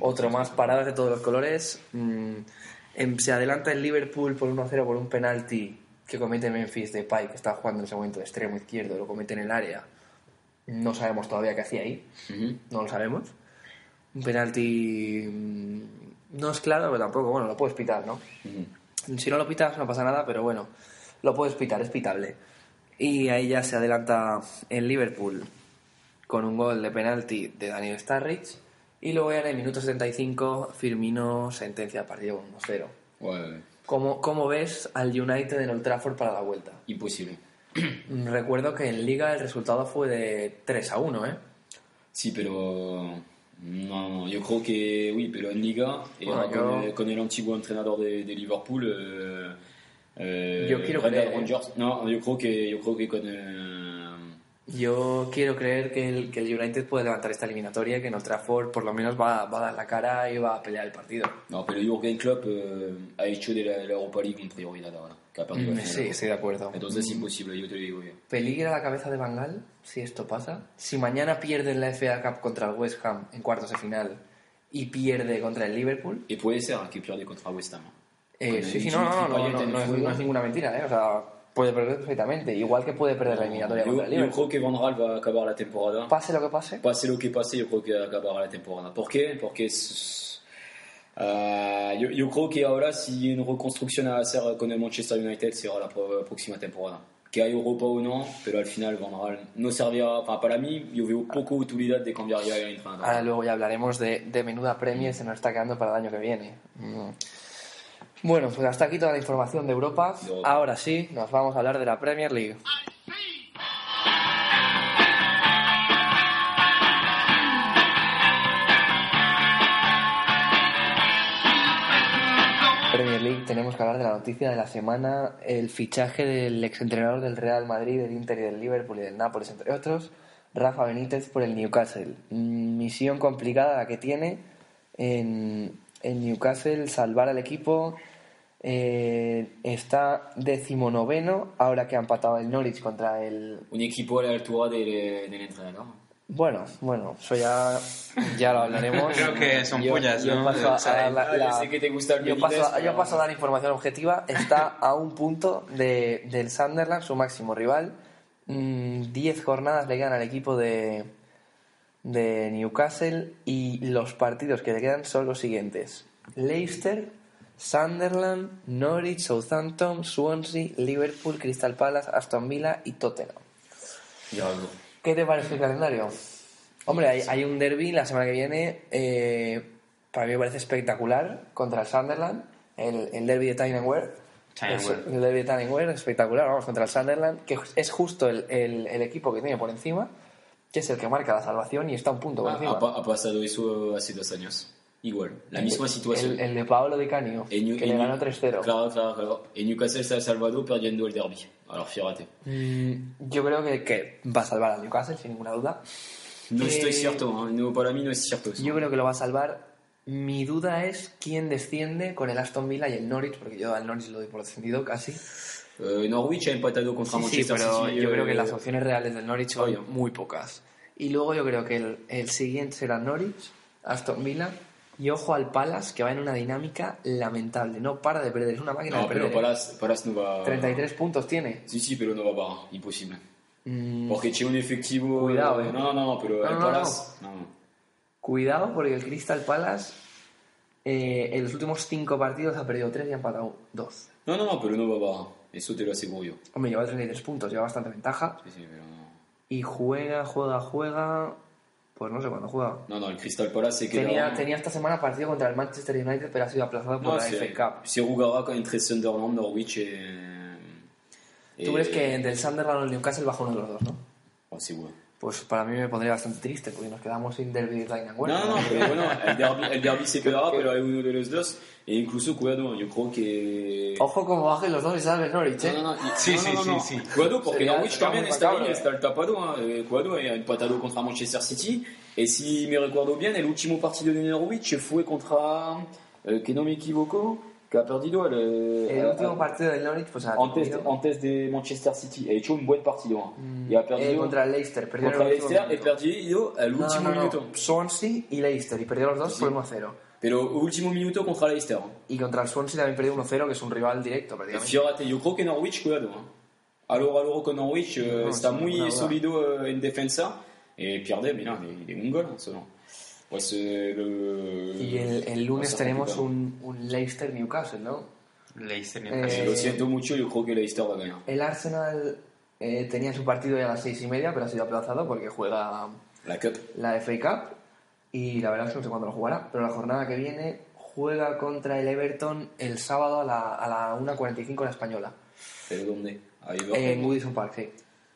Otro más paradas de todos los colores. Mm, em, se adelanta el Liverpool por 1-0 por un penalti que comete Memphis Depay, que está jugando en ese momento de extremo izquierdo, lo comete en el área. No sabemos todavía qué hacía ahí, Ujú. no lo sabemos. Un penalti mm, no es claro, pero tampoco, bueno, lo puedes pitar, ¿no? Ujú. Si no lo pitas no pasa nada, pero bueno, lo puedes pitar, es pitable. Y ahí ya se adelanta el Liverpool con un gol de penalti de Daniel Starrich. Y luego ya en el minuto 75 Firmino sentencia partido con 1-0. Ouais, ouais. ¿Cómo, ¿Cómo ves al United en Old Trafford para la vuelta? Imposible. Recuerdo que en Liga el resultado fue de 3 a 1, ¿eh? Sí, pero no, no, yo creo que oui, pero en Liga, y Bueno, ahora yo- con, el, con el antiguo entrenador de, de Liverpool, eh, eh, Yo quiero Brendan ¿eh? No, yo creo que, yo creo que con eh, Yo quiero creer que el, que el United puede levantar esta eliminatoria que en Old Trafford por lo menos va, va a dar la cara y va a pelear el partido. no, pero Jürgen Klopp eh, ha hecho de la, la Europa League una prioridad ahora, que ha perdido Mm. Sí, estoy de acuerdo. Entonces es imposible, yo te lo digo yo. ¿Peligra la cabeza de Bangal si esto pasa? Si mañana pierde en la FA Cup contra el West Ham en cuartos de final y pierde contra el Liverpool, Y puede ser que pierde contra West Ham. Eh, sí, sí, no, no, no, no, no, no es, no es ninguna mentira, ¿eh? O sea, puede perder perfectamente. Igual que puede perder la eliminatoria Yo, contra el yo Liverpool. creo que Van Gaal va a acabar la temporada. Pase lo que pase. Pase lo que pase, yo creo que acabará la temporada. ¿Por qué? Porque es, ah, yo, yo creo que ahora si una reconstrucción a hacer con el Manchester United será la próxima temporada. Que hay Europa o no, pero al final Van Gaal no servirá, enfin, para mí yo veo poco utilidad de cambiar ya el entrenador. Ahora luego ya hablaremos de, de menuda Premier, se nos está quedando para el año que viene. Mm. Bueno, pues hasta aquí toda la información de Europa. Ahora sí, nos vamos a hablar de la Premier League. Premier League tenemos que hablar de la noticia de la semana, el fichaje del exentrenador del Real Madrid, del Inter y del Liverpool y del Nápoles, entre otros, Rafa Benítez por el Newcastle. Mm, Misión complicada la que tiene en, en Newcastle, salvar al equipo. Eh, está decimonoveno, ahora que ha empatado el Norwich contra el... Un equipo a la altura del, del entrenador. Bueno, bueno, eso ya, ya lo hablaremos. Creo que son Yo- pollas, yo ¿no? paso a- O sea, a la- la- yo sé que te gusta el yo paso, yo pero- paso a dar información objetiva. Está a un punto de, del Sunderland, su máximo rival. Mm, Diez jornadas le quedan al equipo de, de Newcastle y los partidos que le quedan son los siguientes. Leicester, Sunderland, Norwich, Southampton, Swansea, Liverpool, Crystal Palace, Aston Villa y Tottenham. Algo. ¿Qué te parece el calendario? Hombre, hay, hay un derby la semana que viene, eh, para mí me parece espectacular, contra el Sunderland, el, el derby de. Tyneware. El derby de Tyneware, espectacular, vamos, contra el Sunderland, que es justo el, el- el equipo que tiene por encima, que es el que marca la salvación y está un punto por Ha, encima. ha ha pasado eso hace dos años. Igual, la misma situación. El, el de Paolo Di Canio, En que en le ganó 3-0. Claro, claro, claro. En Newcastle se ha salvado perdiendo el derby. Alors, fíjate. Mm, yo creo que, que va a salvar al Newcastle, sin ninguna duda. No Eh, estoy cierto, ¿eh? no, para mí no es cierto. eso. Yo creo que lo va a salvar. Mi duda es quién desciende con el Aston Villa y el Norwich, porque yo al Norwich lo doy por descendido casi. Eh, Norwich ha empatado contra Sí, sí, Manchester pero City. yo eh, creo que las opciones reales del Norwich son Obvio. muy pocas. Y luego yo creo que el, el siguiente será Norwich, Aston Villa y ojo al Palace, que va en una dinámica lamentable. No para de perder, es una máquina No, de pero perder. ¿eh? Palace, Palace no va. 33 puntos tiene. Sí, sí, pero no va a parar. Imposible. Mm, Porque tiene un efectivo. Cuidado, eh. No, no, pero No, el no, Palace. Cuidado porque el Crystal Palace eh, en los últimos 5 partidos ha perdido 3 y ha empatado 2. No, no, no, pero no va a parar. Eso te lo aseguro yo. Hombre, lleva 33 puntos, lleva bastante ventaja. Sí, sí, pero no. Y juega, juega, juega. Pues no sé cuándo juega. No, no, el Crystal Palace se queda. Tenía, tenía esta semana partido contra el Manchester United, pero ha sido aplazado por No, la se, FA Cup. se jugará entre Sunderland, Norwich y. ¿Tú crees que del Sunderland o el Newcastle baja uno de los dos, no? Oh, seguro. Pues para mí me pondría bastante triste, porque nos quedamos sin derby de Tyneware. No, no, no, pero bueno, el derby, el derby se quedará, pero hay uno de los dos. E incluso, cuidado, yo creo que. Ojo como bajen los dos y salve el Norwich, ¿eh? No, no, no, y- Sí, no, sí, no, sí, no. sí. Cuidado, porque Sería- Norwich sería también está ahí, eh. está el tapado. ¿eh? Cuidado, ha empatado contra Manchester City. Y si me recuerdo bien, el último partido de Norwich fue contra. eh, que no me equivoco, que ha perdido el. El eh, último partido del Norwich, pues antes, perdido. antes de Manchester City. Ha hecho un buen partido. ¿eh? Y ha Eh, perdido. contra el Leicester, perdió contra el Leicester, he minuto. perdido el No, último no, no, minuto. Swansea y Leicester, y perdió los dos por 1-0. Pero último minuto contra Leicester. Y contra el Swansea también perdió 1-0, que es un rival directo, prácticamente. Fíjate, yo creo que Norwich, cuidado. ¿eh? Algo, algo con Norwich eh, No, está muy sólido eh, en defensa y pierde, mira, de, de un gol. Solo. Pues eh, lo- Y el, el lunes tenemos un, un Leicester-Newcastle, ¿no? Leicester Eh, Newcastle. Lo siento mucho, yo creo que Leicester va a ganar. El Arsenal eh, tenía su partido ya a las seis y media, pero ha sido aplazado porque juega La Cup. la FA Cup y la verdad es que no sé cuándo lo jugará, pero la jornada que viene juega contra el Everton el sábado a la, a la 1.45 la española. ¿Pero dónde? Ahí En Goodison Park, sí.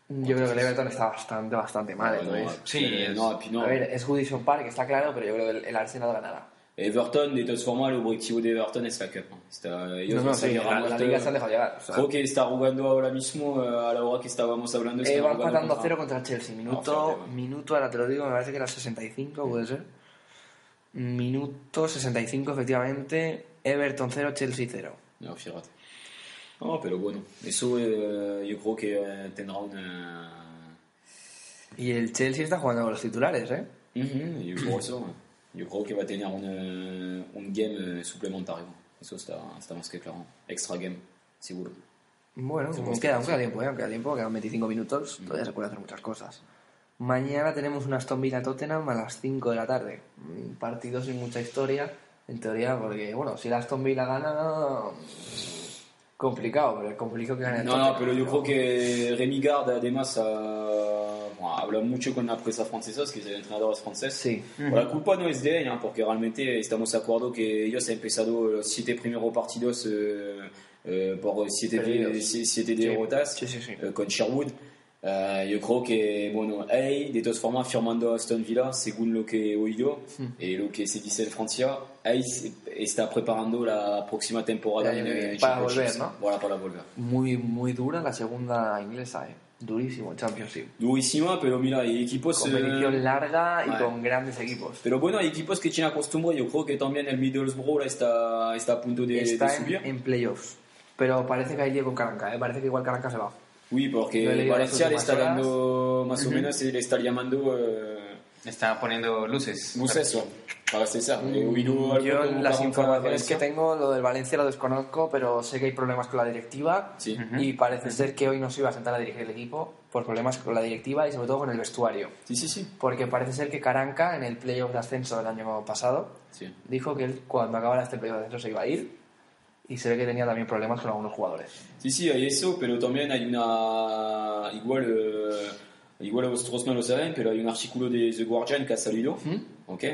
Yo creo que el Everton está bastante, bastante mal. No, entonces. Sí, eh, es- no, non. A ver, es Goodison Park, está claro, pero yo creo que el, Arsenal ganará. Everton, de todas formas, el objetivo de Everton es la Cup. ¿no? Está, ellos No, no, van sí, la, la liga se han dejado llegar. o sea, Creo que está jugando ahora mismo, eh, a la hora que estábamos hablando. eh, está va jugando empatando a cero contra el Chelsea. Minuto, fíjate, bueno. minuto, ahora te lo digo, me parece que era 65, puede ser. Minuto 65, efectivamente. Everton 0, Chelsea 0. No, fíjate. No, pero bueno, eso eh, yo creo que eh, tendrá una... Y el Chelsea está jugando con los titulares, ¿eh? Ujú, yo por eso, yo creo que va a tener una- un game eh, suplementario. Eso está, está más que claro. Extra game, seguro. Bueno, aún queda, queda tiempo, ¿eh? Queda tiempo, quedan 25 minutos, todavía se pueden hacer muchas cosas. Mañana tenemos un Aston Villa Tottenham a las 5 de la tarde. Un partido sin mucha historia, en teoría, porque, bueno, si el Aston Villa gana, complicado, pero es complicado que el No, no, Tottenham. pero yo creo que Rémi Gard además ah, bueno, habla mucho con la prensa francesa, que es el entrenador francés. Sí. La culpa no es de él, ¿no? porque realmente estamos de acuerdo que ellos han empezado los siete primeros partidos eh, eh, por siete, siete, derrotas Sí, sí, sí. eh, con Sherwood. Eh, yo creo que, bueno, él, de todas formas, firmando a Aston Villa, según lo que he oído Hmm. y lo que se dice en Francia, se- está preparando la próxima temporada en el viene, para volver, ¿no? Voilà, para volver. Muy, muy dura la segunda inglesa, ¿eh? Durísimo, Championship. Durísima, pero mira, hay equipos... Competición eh, larga y vale. con grandes equipos. pero bueno, hay equipos que tienen costumbre. Yo creo que también el Middlesbrough está, está a punto de, Está de en, subir. en playoffs. Pero parece que hay lío con Caranca, ¿eh? Parece que igual Caranca se va. He porque leído en las Valencia le últimas está horas. dando, más o menos, le está llamando eh, Está poniendo luces. Buceso para César. Algo Yo las informaciones que tengo, lo del Valencia lo desconozco, pero sé que hay problemas con la directiva Sí. y parece ser que hoy no se iba a sentar a dirigir el equipo por problemas con la directiva y sobre todo con el vestuario. Sí, sí, sí. Porque parece ser que Caranca, en el playoff de ascenso del año pasado, sí. dijo que él cuando acabara este playoff de ascenso se iba a ir y se ve que tenía también problemas con algunos jugadores. Sí, sí, hay eso, pero también hay una. Igual, eh, igual vosotros no lo saben, pero hay un artículo de The Guardian que ha salido. ¿Ok?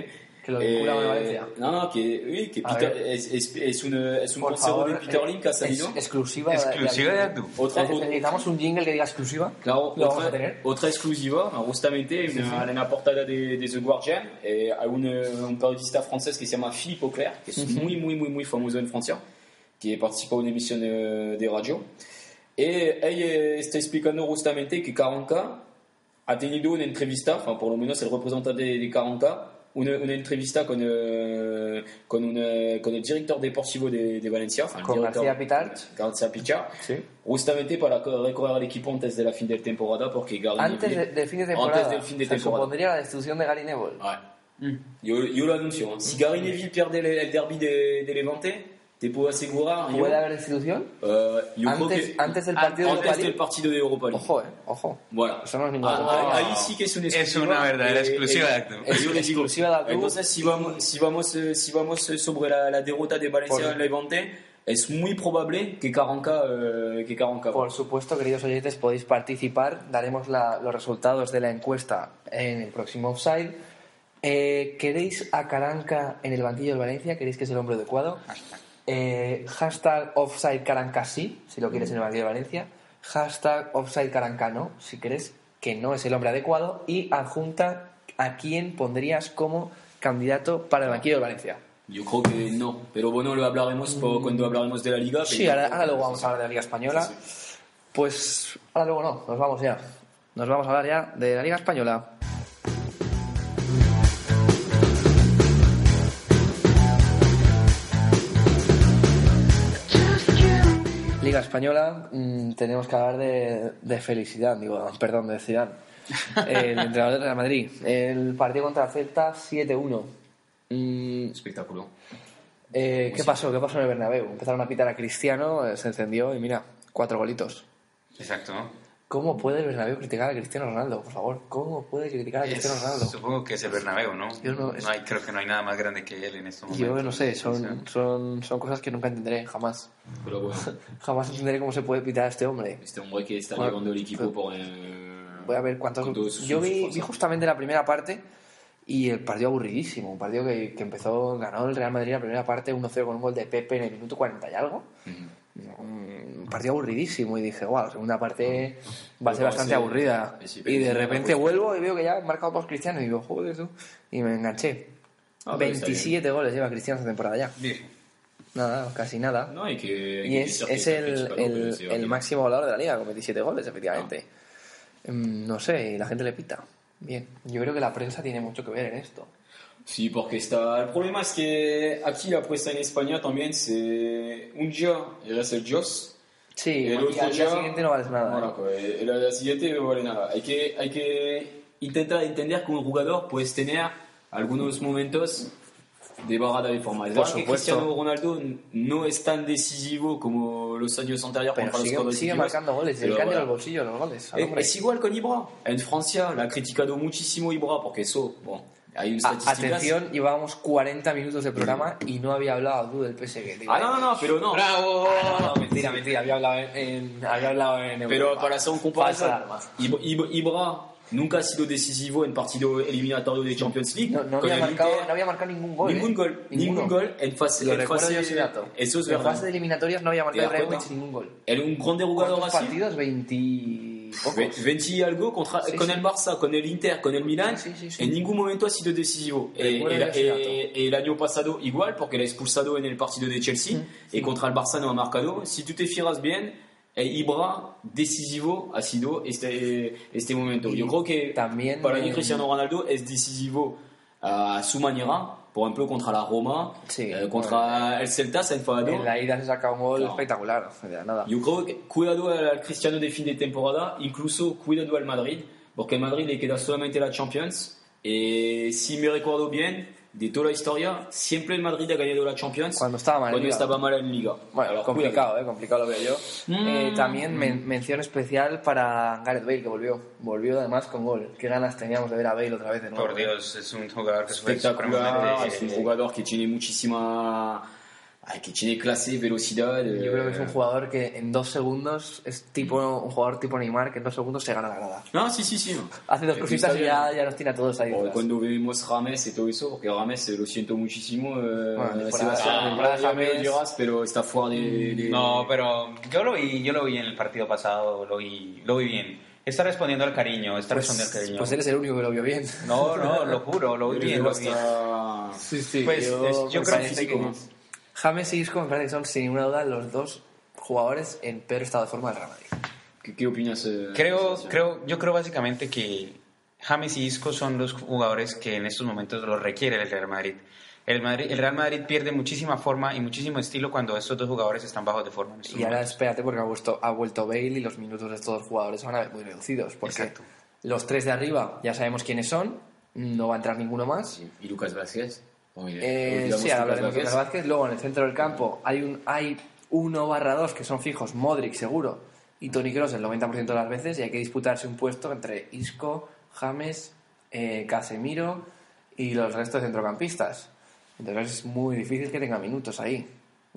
Que lo vincula con el Valencia. No, no, que, oui, que A Peter- es, es, es un, es un consejo favor, de Peter eh, Lim que ha salido. es exclusiva. de- Exclusiva de Abdu. Otra, Eh, Necesitamos un jingle que diga exclusiva. Claro, Lo vamos a otra, tener. otra exclusiva, justamente, una, en la portada de, de The Guardian, eh, hay un, eh, un periodista francés que se llama Philippe Auclair, que es muy, muy, muy, muy famoso en Francia, que participa a una emisión de, de radio. Él eh, está explicando justamente que Caranca ha tenido una entrevista, enfin, por lo menos el representante de, de Caranca, una, una entrevista con, eh, con, una- con el director deportivo de, de Valencia, enfin, el Con García. García Pitarch, Sí. justamente para recorrer al equipo antes de la fin de temporada, porque Gary Antes de- del fin de temporada. Antes del fin de o sea, temporada. supondría la destrucción de Gary Neville. Ouais. Yo, yo lo anuncio. ¿eh? Si Gary Neville pierde el, el derby de, de Levante, te puedo asegurar. yo, ¿Puede haber destitución? eh, yo creo Antes, que antes del partido de antes Europa del League. partido de Europa League. Ojo, eh, ojo. Voilà. Eso no es ninguna Ah, ahí, sí que es una Es exclusiva. una verdadera Eh, exclusiva eh, de eh, Es una exclusiva de Actu. Entonces, si vamos, si vamos, eh, si vamos sobre la, la derrota de Valencia en Levante, es muy probable que Caranca, eh, que Caranca Por supuesto, queridos oyentes, podéis participar. Daremos la- los resultados de la encuesta en el próximo offside. Eh, ¿Queréis a Caranca en el banquillo del Valencia? ¿Queréis que es el hombre adecuado? Eh, hashtag offside Caranca sí, si lo quieres en el banquillo de Valencia. Hashtag offside Caranca no, si crees que no es el hombre adecuado. Y adjunta a quién pondrías como candidato para el banquillo del Valencia. Yo creo que no, pero bueno, lo hablaremos por- cuando hablaremos de la liga. Sí, ahora, ahora luego vamos a hablar de la Liga Española. Sí, Pues ahora luego no, nos vamos ya. Nos vamos a hablar ya de la Liga Española. Española, mm, tenemos que hablar de, de felicidad, digo, perdón, de Zidane. El entrenador del Real Madrid. El partido contra el Celta 7-1. Mm, Espectáculo. eh, ¿Qué pasó? ¿Qué pasó en el Bernabéu? Empezaron a pitar a Cristiano, eh, se encendió y mira, cuatro golitos. Exacto. ¿Cómo puede el Bernabéu criticar a Cristiano Ronaldo? Por favor, ¿cómo puede criticar a Cristiano Es- Ronaldo? supongo que es el Bernabéu, ¿no? Yo no- es- hay, creo que no hay nada más grande que él en estos momentos. Yo no sé, son, son, son cosas que nunca entenderé, jamás. Pero bueno, Jamás entenderé cómo se puede pitar a este hombre. este hombre que está Bueno, llevando el equipo pero- por. eh, Voy a ver cuántos... sus- Yo vi, vi justamente la primera parte Y el partido aburridísimo, un partido que, que empezó, ganó el Real Madrid la primera parte 1-0 con un gol de Pepe en el minuto 40 y algo. Un partido aburridísimo y dije, wow, la segunda parte va a ser bastante aburrida. Y de repente vuelvo y veo que ya han marcado dos cristianos y digo, joder tú. Y me enganché. Ah, pero está 27 goles lleva Cristiano esta temporada ya. Nada, casi nada. No, hay que. Y es, es el, el- máximo goleador de la liga, con 27 goles, efectivamente. Mm, No sé, y la gente le pita. Bien, yo creo que la prensa tiene mucho que ver en esto. Sí, porque está. El problema es que aquí la apuesta en España también se. Un día eres el Dios. Sí, el al otro día día. siguiente no vales nada. Voilà, ¿eh? quoi. El día siguiente no vale nada. Hay que, hay que intentar entender que un jugador puedes tener algunos momentos de bajada de forma. Es verdad que. Cristiano Ronaldo no es tan decisivo como los años anteriores Pero contra los sigue, sigue marcando goles, le caen de voilà. los goles. al Es, es igual con Ibra. En Francia la ha criticado muchísimo Ibra porque eso, bueno, hay estadísticas. atención, llevábamos 40 minutos de programa y no había hablado tú del PSG. Ah, no, no, no, pero no. ¡Bravo! Ah, no, mentira, mentira, había hablado en, en- había hablado en Pero Europa. para hacer un Ib- Ibra nunca ha sido decisivo en partido eliminatorio de Champions League. No, no había marcado, no había marcado ningún gol. ningún ¿eh? gol, Ninguno. ningún gol en fase. Lo en recuerdo fase- yo ese dato. Eso es en fase de eliminatorias no había marcado ningún gol. Era un grande jugador ¿Cuántos así. partidos? 20 pocos. Ve- 20 y algo contra, Sí, con sí. el Barça, con el Inter, con el Milan. Sí, sí, sí. En ningún momento ha sido decisivo. Eh, Recuerdo el, ese dato. eh, el año pasado igual, porque lo ha expulsado en el partido de Chelsea. Y contra el Barça no ha marcado. Si tú te fijas bien, eh, Ibra decisivo ha sido este, este momento. Y Yo creo que también, para mí eh, Cristiano Ronaldo es decisivo a su manera. Por ejemplo, contra la Roma, Sí, eh, contra el Celta se ha enfadado. En la ida se saca un gol Claro. espectacular. Nada. Yo creo que cuidado al Cristiano de fin de temporada, incluso cuidado al Madrid, porque al Madrid le queda solamente la Champions. Y si me recuerdo bien, de toda la historia, siempre el Madrid ha ganado la Champions Cuando estaba mal en cuando Liga. estaba mal en Liga. Bueno, Alors, complicado, eh, complicado lo veo yo. Mm. Eh, también men- mención especial para Gareth Bale, que volvió. Volvió además con gol. Qué ganas teníamos de ver a Bale otra vez de nuevo. Por Dios, es un jugador que espectacular, es un jugador que tiene muchísima. Ay, que tiene clase, velocidad. Yo creo que es un eh, jugador que en dos segundos es tipo un jugador tipo Neymar que en dos segundos se gana la grada. No, sí, sí, sí. Hace dos Eh, cositas está y ya, ya nos tiene a todos ahí. Bueno, cuando vemos Rames y todo eso, porque Rames eh, lo siento muchísimo, eh, Bueno, Sebastián, ah, pero está fuera de, de- No, pero yo lo vi, yo lo vi en el partido pasado, lo vi, lo vi bien. Está respondiendo al cariño, está respondiendo al cariño. Pues eres el único que lo vio bien. No, no, lo juro, lo vi bien, lo vi bien. Sí, sí. Pues, es- yo creo que. James y Isco me parece que son sin ninguna duda los dos jugadores en peor estado de forma del Real Madrid. ¿Qué, qué opinas? eh, Creo, creo, yo creo básicamente que James y Isco son los jugadores que en estos momentos los requiere el Real Madrid. El, Madrid. el Real Madrid pierde muchísima forma y muchísimo estilo cuando estos dos jugadores están bajos de forma. en estos Y ahora momentos. espérate porque ha vuelto, ha vuelto Bale y los minutos de estos dos jugadores van a ver muy reducidos. Porque Exacto. los tres de arriba ya sabemos quiénes son, no va a entrar ninguno más. ¿Y Lucas Vázquez? Muy bien. Eh, sí, ahora hablaremos de Lucas Vázquez. Luego en el centro del campo hay un hay uno barra dos que son fijos, Modric seguro y Toni Kroos el 90% de las veces y hay que disputarse un puesto entre Isco, James, eh, Casemiro y los restos de centrocampistas. Entonces es muy difícil que tenga minutos ahí.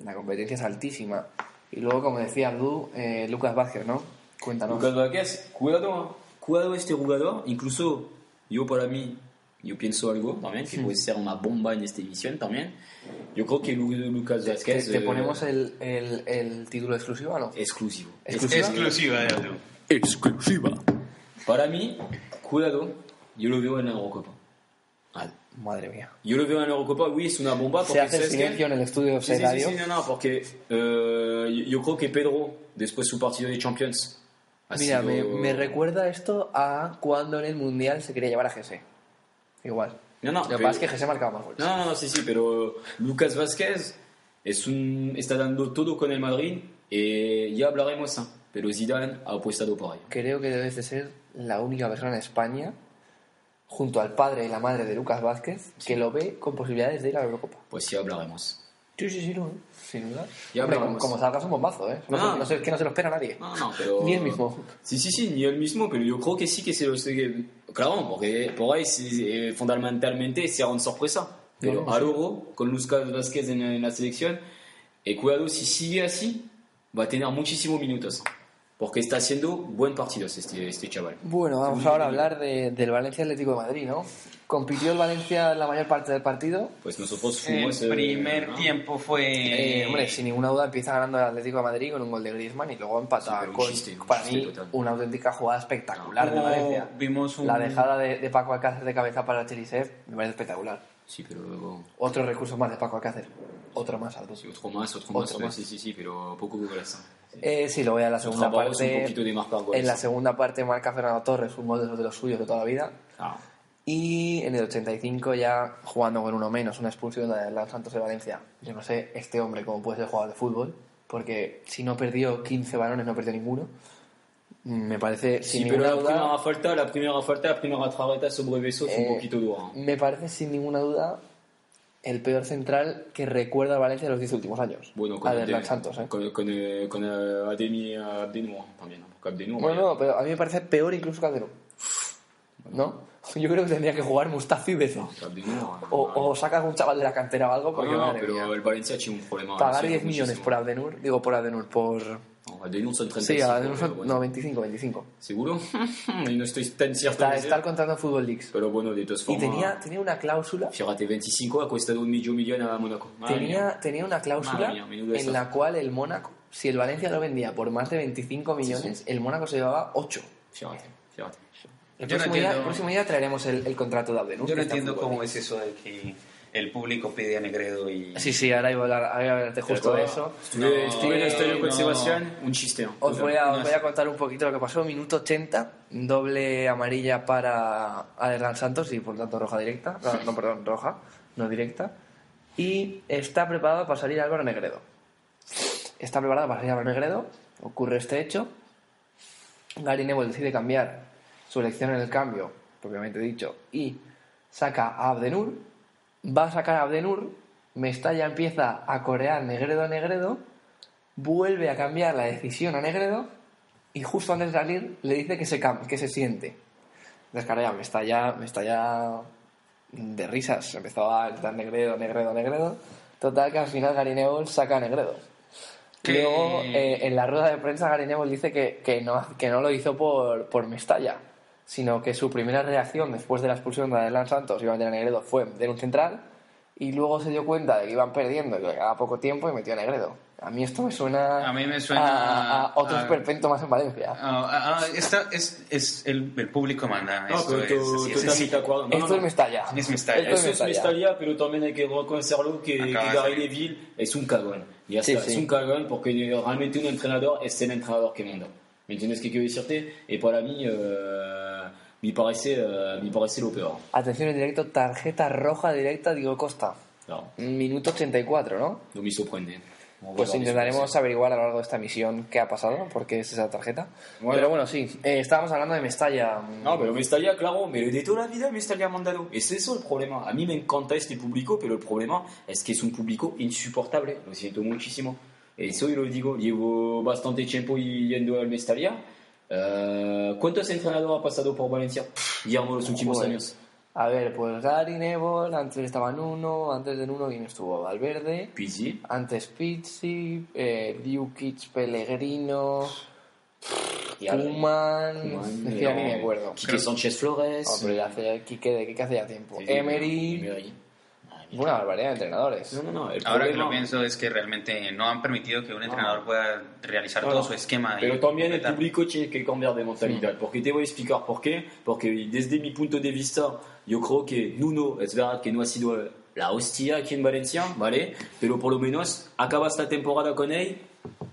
La competencia es altísima. Y luego, como decía Abdu, eh, Lucas Vázquez, ¿no? Cuéntanos. Lucas Vázquez, cuidado, cuidado este jugador. Incluso yo para mí, yo pienso algo también, que puede ser una bomba en esta edición también. Yo creo que Lu- Lucas ¿Te, Vázquez... te eh, ponemos el, el, el título exclusivo o no? exclusivo. ¿Exclusiva? Exclusiva. Exclusiva. Para mí, cuidado, yo lo veo en la Eurocopa. Ah, Madre mía. Yo lo veo en la Eurocopa, oui, es una bomba. Se porque hace silencio en el estudio de Sí, sí, sí, no, no, porque eh, yo, creo que Pedro, después de su partido de Champions, ha Mira, me, sido- me recuerda esto a cuando en el Mundial se quería llevar a Gese. Igual. No, no, Lo que pero- pasa es que Gese marcaba más goles. No, no, no, sí, sí, pero Lucas Vázquez es un, está dando todo con el Madrid y ya hablaremos, ¿eh? pero Zidane ha apostado por ello. Creo que debes de ser la única persona en España, junto al padre y la madre de Lucas Vázquez, que lo ve con posibilidades de ir a la Eurocopa. Pues sí hablaremos. Sí, sí, sí, no, ¿eh? sin duda. Ya Hombre, como, como salgas un bombazo, ¿eh? No, No. sé- no sé, que no se lo espera nadie. No, no, pero... Ni él mismo. Sí, sí, sí, ni él mismo, pero yo creo que sí que se lo sé. Claro, porque por ahí sí, eh, fundamentalmente será una sorpresa. Pero No, al oro, con Lucas Vázquez en, en la selección, y cuidado, si sigue así, va a tener muchísimos minutos. Porque está haciendo buen partidos este, este chaval. Bueno, vamos ahora a hablar de- del Valencia Atlético de Madrid, ¿no? Compitió el Valencia en la mayor parte del partido. Pues nosotros El fuimos... eh, primer ¿no? tiempo fue... Eh, hombre, sin ninguna duda empieza ganando el Atlético de Madrid con un gol de Griezmann y luego empata Sí, con, chiste, un para mí, total. una auténtica jugada espectacular de Hubo- Valencia. Vimos un... La dejada de, de Paco Alcácer de cabeza para Cherisev me parece espectacular. Sí, pero luego... Otro recurso más de Paco Alcácer. Otro más, Aldo. Sí, otro más, otro, Otro más, más. sí, sí, sí, pero poco goles. Sí. Eh, sí, lo voy a la segunda es un parte. poquito de goles. En la segunda parte marca Fernando Torres un gol de los, suyos de toda la vida. Ah, Y en el 85 ya jugando con uno menos, una expulsión de Adelante Santos de Valencia. Yo no sé este hombre cómo puede ser jugador de fútbol, porque si no perdió 15 balones, no perdió ninguno. Mm, Me parece sin sí, pero ninguna la primera duda, falta, la primera falta, la primera trarreta sobre Eh, un poquito dura. me parece sin ninguna duda el peor central que recuerda a Valencia de los 10 últimos años. Bueno, con, Adelante Abde- Santos, ¿eh? con, con, con Abdenour también. ¿no? Bueno, no, pero a mí me parece peor incluso que Alderón. ¿No? Yo creo que tendría que jugar Mustafi y Bezo. O, o sacas un chaval de la cantera o algo, no, porque no, madre pero mía. el Valencia tiene un problema. Pagar sí, 10 millones por Abdenur, digo por Abdenur, por... No, Abdenour son 35. Sí, Abdenur son... bueno. No, 25, 25. ¿Seguro? y no estoy tan cierto. Está, contrato en Football Leagues. Pero bueno, de todas Y formas. tenía, tenía una cláusula, Fíjate, 25 ha costado un millón millón a Mónaco. Mía. tenía, tenía una cláusula mía, en la cual el Mónaco, si el Valencia lo vendía por más de 25 millones, el Mónaco se llevaba 8. Fíjate, fíjate. El Yo no próximo, día, entiendo- el próximo día traeremos el, el contrato de Abdenur. Yo no entiendo cómo es eso de que el público pide a Negredo y... Sí, sí, ahora iba a, hablar, ahora iba a hablarte justo de eso. No, estuve en el con no. Sebastián, un chiste. Os voy, a, os voy a contar un poquito lo que pasó. Minuto 80, doble amarilla para Adelán Santos y por tanto roja directa. No, no, perdón, roja, no directa. Y está preparado para salir Álvaro Negredo. Está preparado para salir Álvaro Negredo. Ocurre este hecho. Gary Neville decide cambiar su elección en el cambio, propiamente dicho, y saca a Abdenur. Va a sacar a Abdenur. Mestalla empieza a corear Negredo a Negredo vuelve a cambiar la decisión a Negredo y justo antes de salir le dice que se, que se siente. Entonces, claro, ya me está ya, me está ya de risas. Empezó a gritar Negredo, Negredo, Negredo. Total que al final Gary Neville saca a Negredo. Luego, eh, en la rueda de prensa, Gary Neville dice que, que, no, que no lo hizo por, por Mestalla, sino que su primera reacción después de la expulsión de Adelán Santos y a meter a Negredo fue de un central y luego se dio cuenta de que iban perdiendo y que quedaba poco tiempo y metió a Negredo. A mí esto me suena A mí me suena a, a otro a- esperpento más en Valencia. Ah, ah, ah, esta es, es el, el público manda. No, esto pero es tú, tú es acuerdas. No, esto no, es Mestalla. Es Mestalla. Esto es Mestalla. Mestalla, pero también hay que reconocerlo que, que de Gary. Neville es un cagón. Ya Sí, sí. es un cagón porque realmente un entrenador es el entrenador que manda. ¿Me entiendes qué quiero decirte? Y para mí, eh, me, parece, eh, me parece lo peor. Atención en directo, tarjeta roja directa, Diego Costa. Claro, Minuto 84, ¿no? no me sorprende. Pues intentaremos averiguar a lo largo de esta misión qué ha pasado, por qué es esa tarjeta. Bueno. Pero bueno, sí, eh, estábamos hablando de Mestalla. No, pero Mestalla, claro, pero de toda la vida Mestalla ha mandado. Es eso el problema. A mí me encanta este público, pero el problema es que es un público insoportable. Lo siento muchísimo. Eso yo lo digo. Llevo bastante tiempo yendo al Mestalla. Eh, ¿Cuántos entrenadores ha pasado por Valencia? Guillermo los últimos Joder. años. A ver, pues Gary Neville, antes estaba Nuno, antes de Nuno, ¿quién estuvo? Valverde. Pizzi. Antes Pizzi, eh, Pellegrino, Kuman, ya ni me acuerdo. Quique Sánchez Flores. Ya hace, Quique, de Quique hace ya tiempo. Sí, sí, Emery, Emery. Una barbaridad de entrenadores. No, no, no. El Ahora que problema- lo pienso es que realmente no han permitido que un entrenador pueda realizar No, todo no. su esquema. y Pero también el público tiene que cambiar de mentalidad. Porque te voy a explicar por qué. Porque desde mi punto de vista, yo creo que Nuno, es verdad que no ha sido la hostia aquí en Valencia, ¿vale? Pero por lo menos acabas la temporada con él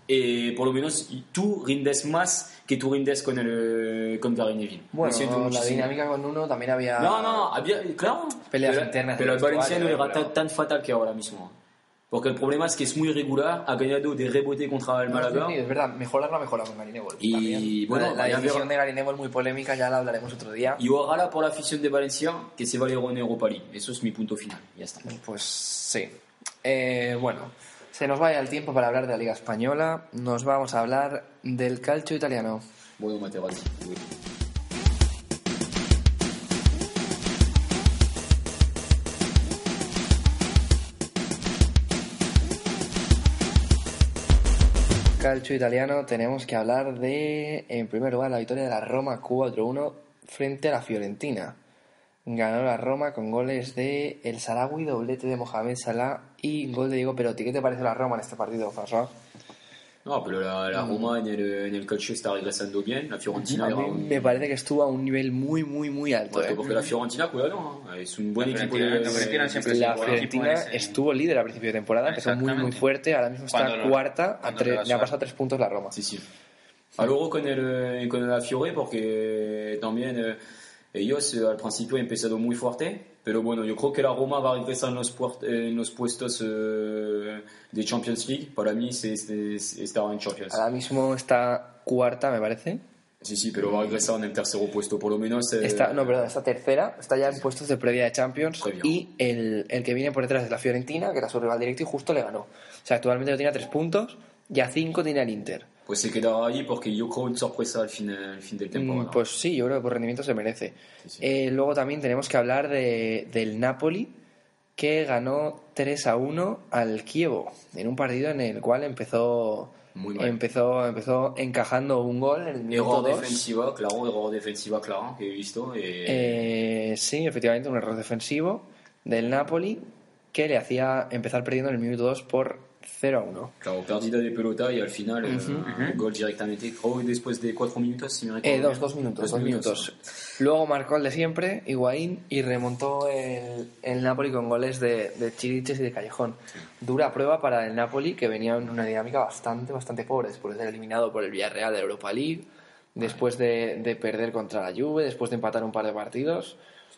y por lo menos tú rindes más que tú rindes con, el, con Gary Neville. Bueno, la dinámica con Nuno también había... No, no, había, claro. Peleas pero, internas Pero el del Valencia no vestuario, era pero- tan, fatal que ahora mismo. Porque el problema es que es muy irregular, ha ganado de rebote contra el Málaga. Sí, es verdad, mejorarlo ha mejorado con Gary Neville. Y, también. bueno, la, la vaya a decisión de Gary Neville muy polémica, ya la hablaremos otro día. Y ojalá por la afición de Valencia que se vaya en Europa League. Eso es mi punto final. Ya está. Pues sí. Eh, bueno, se nos vaya el tiempo para hablar de la Liga Española. Nos vamos a hablar del calcio italiano. Bueno, Materazzi. Oui. calcio italiano tenemos que hablar de, en primer lugar, la victoria de la Roma 4-1 frente a la Fiorentina. Ganó la Roma con goles de El Sarawi, doblete de Mohamed Salah y gol de Diego Perotti. ¿Qué te parece la Roma en este partido, François? No, pero la, la Roma en el, en el calcio está regresando bien. La Fiorentina A era mí un- me parece que estuvo a un nivel muy, muy, muy alto. Porque, ¿eh? porque la Fiorentina, cuidado, ¿no? es un buen La equipo. Fiorentina- de- la Fiorentina siempre La Fiorentina en ese- estuvo líder al principio de temporada, empezó muy, muy fuerte, ahora mismo está lo- cuarta, a tre- le ha pasado tres puntos la Roma. Sí, sí. Luego con, el, con la Fiore, porque también eh, ellos al principio han empezado muy fuerte, pero bueno, yo creo que la Roma va a regresar en los, en los puestos eh, de Champions League. Para mí, se, se- se- estará en Champions. Ahora mismo está cuarta, me parece. Sí, sí, pero va a regresar en el tercer puesto, por lo menos. eh, Está, no, perdón, está tercera, está ya en puestos de previa de Champions Previa. y el, el que viene por detrás es la Fiorentina, que era su rival directo y justo le ganó. O sea, actualmente lo tiene a tres puntos y a cinco tiene el Inter. Pues se quedará ahí porque yo creo una sorpresa al fin, al fin del temporada. Mm, Pues sí, yo creo que por rendimiento se merece. Sí, sí. Eh, luego también tenemos que hablar de, del Napoli, que ganó 3 a 1 al Kievo, en un partido en el cual empezó Muy mal. empezó empezó encajando un gol en el minuto Error 2. defensiva, claro, error defensiva, claro, que he visto. y- Eh, sí, efectivamente, un error defensivo del Napoli que le hacía empezar perdiendo en el minuto 2 por 0 a 1. Claro, pérdida de pelota y al final eh, un gol directamente. Creo que después de cuatro minutos, si me recuerdo. Eh, dos, dos minutos, dos minutos. Luego marcó el de siempre, Higuaín, y remontó el, el Napoli con goles de, de Chiriches y de Callejón. Dura prueba para el Napoli, que venía en una dinámica bastante, bastante pobre, después de ser eliminado por el Villarreal de Europa League, después de, de perder contra la Juve, después de empatar un par de partidos.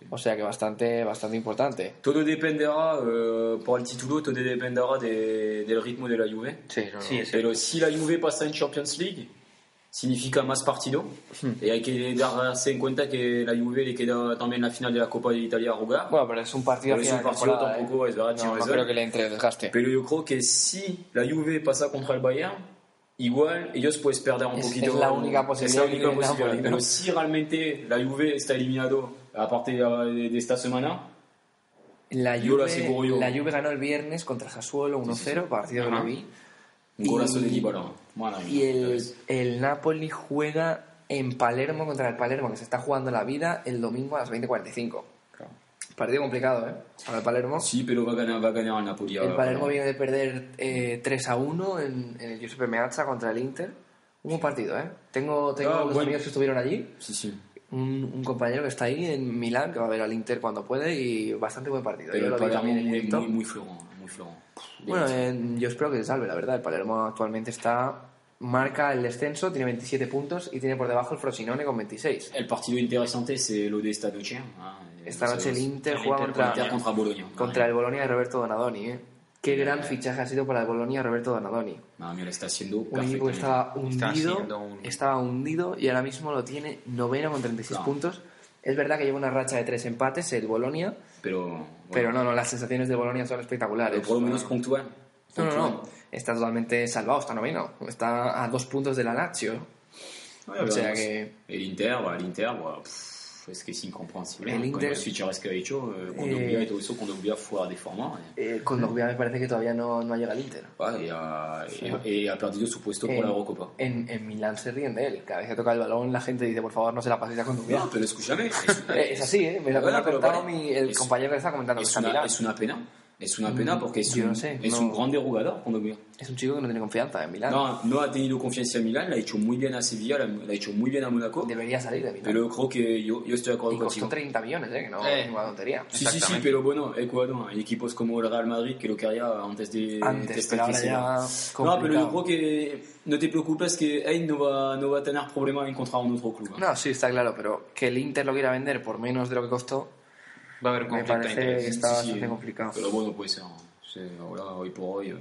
O sea que bastante, bastante importante. Todo dependerá, eh, por el título, todo dependerá de- del ritmo de la Juve. Sí, no, no. Sí, es- Pero si la Juve pasa en Champions League, significa más partido. Y hay que darse en cuenta que la Juve le queda también la final de la Copa de Italia a jugar. Bueno, pero es un partido Pero a es un partido tampoco, ¿eh? es verdad, No, no creo que le entre desgaste. Pero yo creo que si la Juve pasa contra el Bayern, igual ellos pueden perder un Es- poquito. es la única Es posibilidad la que única posibilidad. Pero si realmente la Juve está eliminado a partir de, de esta semana, La Juve, la Juve ganó el viernes contra Sassuolo 1-0, partido que no vi. un golazo de. Madre Y el, el Napoli juega en Palermo contra el Palermo, que se está jugando la vida el domingo a las 20.45. Claro. Partido complicado, ¿eh? Para el Palermo. Sí, pero va a ganar, va a ganar el Napoli. el Palermo viene de perder eh, 3 a 1 en, en el Giuseppe Meazza contra el Inter. Un buen partido, ¿eh? Tengo, tengo Ah, unos bueno. amigos que estuvieron allí. Sí, sí. Un, un compañero que está ahí en Milán, que va a ver al Inter cuando puede y bastante buen partido. Pero Yo el lo vi Palermo también en muy, directo. muy, muy florón, muy florón. Bueno, eh, yo espero que se salve, la verdad. El Palermo actualmente está marca el descenso, tiene 27 puntos y tiene por debajo el Frosinone con 26. El partido interesante es lo de esta noche. ah, Esta noche el. Inter el juega contra, contra Bologna. contra el Bolonia de Roberto Donadoni. ¿eh? Qué gran fichaje ha sido para el Bolonia Roberto Donadoni. Madre mía, está haciendo Un equipo que estaba hundido, un- estaba hundido y ahora mismo lo tiene noveno con 36 Claro. puntos. Es verdad que lleva una racha de tres empates el Bolonia, Pero, bueno, pero no, no, las sensaciones de Bolonia son espectaculares. pero por lo menos puntúan. No, no, no. Está totalmente salvado, está noveno. Está a dos puntos de la Lazio. O sea que- El Inter, el Inter, pff, es que es incomprensible. El Con Inter- los fichajes que ha hecho, eh, con y todo eso, con Dogbia fuera de forma. eh. Con Dogbia me parece que todavía no, no llega al Inter. Vale, y, ha, y- y ha perdido su puesto por En- la Eurocopa. En, en Milán se ríen de él. Cada vez que toca el balón, la gente dice, por favor, no se la paséis a con Dogbia. No, pero escúchame. Es, Eh, es así, ¿eh? Me lo, ha contado vale. mi- el Es- compañero que está comentando que es, está en una, es una pena. Es una pena porque es, yo un, no sé, es no. un grande jugador. Es un chico que no tiene confianza en Milán. No, no ha tenido confianza en Milán, la ha hecho muy bien a Sevilla, la, la ha hecho muy bien a Mónaco. Debería salir de Milán. Pero creo que yo, yo estoy de acuerdo y costó contigo. 30 millones, ¿eh? Que no Eh. es una tontería. Sí, sí, sí, pero bueno, Ecuador, hay equipos como el Real Madrid que lo quería antes de... Antes, de pero ahora ya. No, pero yo creo que no te preocupes que él no va, no va a tener problema en encontrar un otro club. ¿eh? No, sí, está claro, pero que el Inter lo quiera vender por menos de lo que costó, Va a haber un me conflicto de parece que interés. está Sí, sí, bastante complicado. Pero bueno, puede ser. Sí, ahora, hoy por hoy. eh.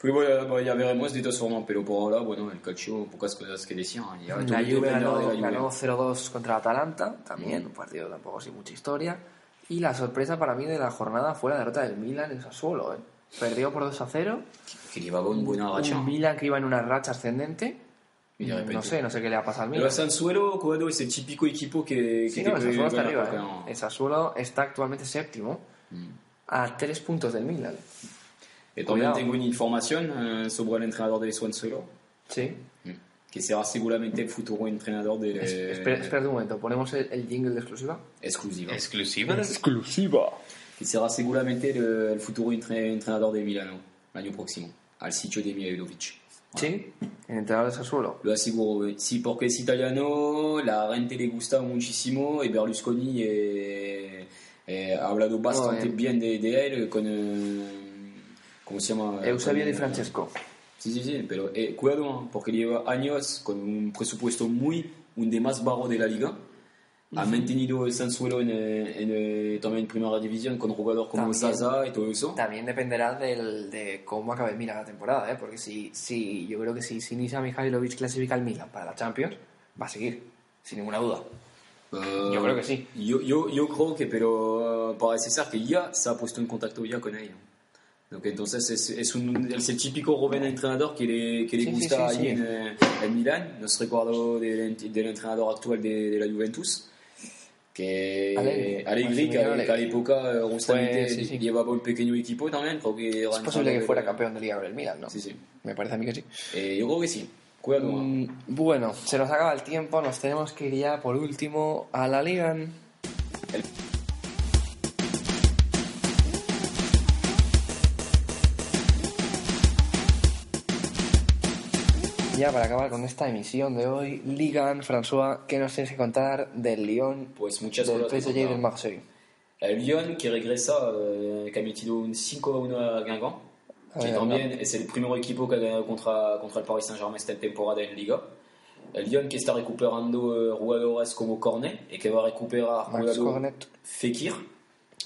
Pues bueno, ya veremos de todas formas, pero por ahora, bueno, el calcio, pocas cosas que decir. ¿eh? Ya La Juve ganó, de ganó 0-2 contra Atalanta, también, un partido tampoco sin mucha historia. Y la sorpresa para mí de la jornada fue la derrota del Milan en Sassuolo. ¿eh? Perdió por 2-0. Que llevaba una buena racha. Un Milan que iba en una racha ascendente. No sé, no sé qué le ha pasado al Pero Milan. el Sansuelo, Cuadro, es el típico equipo que, que Sí, no, Sassuolo está arriba. ¿eh? El Sassuolo está actualmente séptimo, Mm. a tres puntos del Milan. Y también Cuidado. tengo una información eh, sobre el entrenador de Swansea, Sí. que será seguramente el futuro entrenador de Es- espera, espérate un momento, ponemos el, el jingle de exclusiva. exclusiva. ¿Exclusiva? Exclusiva. que será seguramente el, el futuro entre- entrenador de Milano el año próximo, al sitio de Mihailovic. Sí, el entrenador de Sassuolo. Lo aseguro, eh. sí, porque es italiano, la gente le gusta muchísimo y Berlusconi eh, eh, ha hablado bastante eh. bien de, de él con... eh, ¿Cómo se llama? Eusebio Di Francesco. Sí, sí, sí, pero eh, cuidado, ¿eh? porque lleva años con un presupuesto muy, un de más bajo de la liga. Ha mantenido el Sansuelo en, eh, en, eh, también en primera división con jugadores como. Zaza y todo eso. También dependerá del, de cómo acabe el Milan la temporada, ¿eh? porque si, si yo creo que si Sinisa Mihailovic clasifica al Milan para la Champions, va a seguir, sin ninguna duda. Eh, Yo creo que sí. Yo, yo, yo creo que, pero parece ser que ya se ha puesto en contacto ya con. Donc, entonces es, es, un, es el típico joven entrenador que le, que le Sí, gusta sí, ahí sí. En, eh, en Milán. Nos recuerdo del, del entrenador actual de, de la Juventus, que Allegri. Allegri, que, a- Massimiliano que a la época justamente sí, sí. llevaba un pequeño equipo también. Creo que Es posible que fuera de- campeón de liga con el Milan, ¿no? Sí, sí. Me parece a mí que sí. Eh, yo creo que sí. Cuidado. Mm, bueno, se nos acaba el tiempo, nos tenemos que ir ya por último a la liga. Ya para acabar con esta emisión de hoy, Ligan, François, ¿qué nos tienes que contar del Lyon, Pues muchas del PSG y del Marseille? El Lyon qui regresa, eh, un 5-1 a Guingamp, que Ah, también es el primer equipo que ha ganado contra, contra el Paris Saint-Germain esta temporada en Liga. El Lyon que está recuperando eh, jugadores como Cornet y que va a recuperar. Fekir.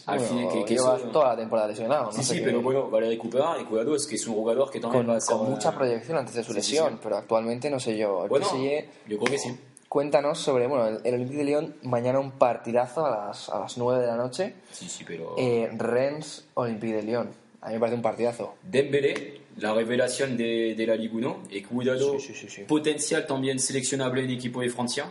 Al Bueno, fin, que, que lleva eso- toda la temporada lesionado, ¿no? Sí, sé sí, qué- pero bueno, va a recuperar y cuidado, es que es un jugador que también con, va a ser... con mucha proyección antes de su sí, sí, lesión, sí. pero actualmente no sé yo. El Bueno, PSG, yo creo que sí. cuéntanos sobre bueno, el, el Olympique de Lyon, mañana un partidazo a las, a las 9 de la noche. Sí, sí, pero... Eh, Rennes, Olympique de Lyon. A mí me parece un partidazo. Dembélé, la revelación de, de la Ligue 1 y cuidado, Sí, sí, sí, sí. potencial también seleccionable en equipo de Francia.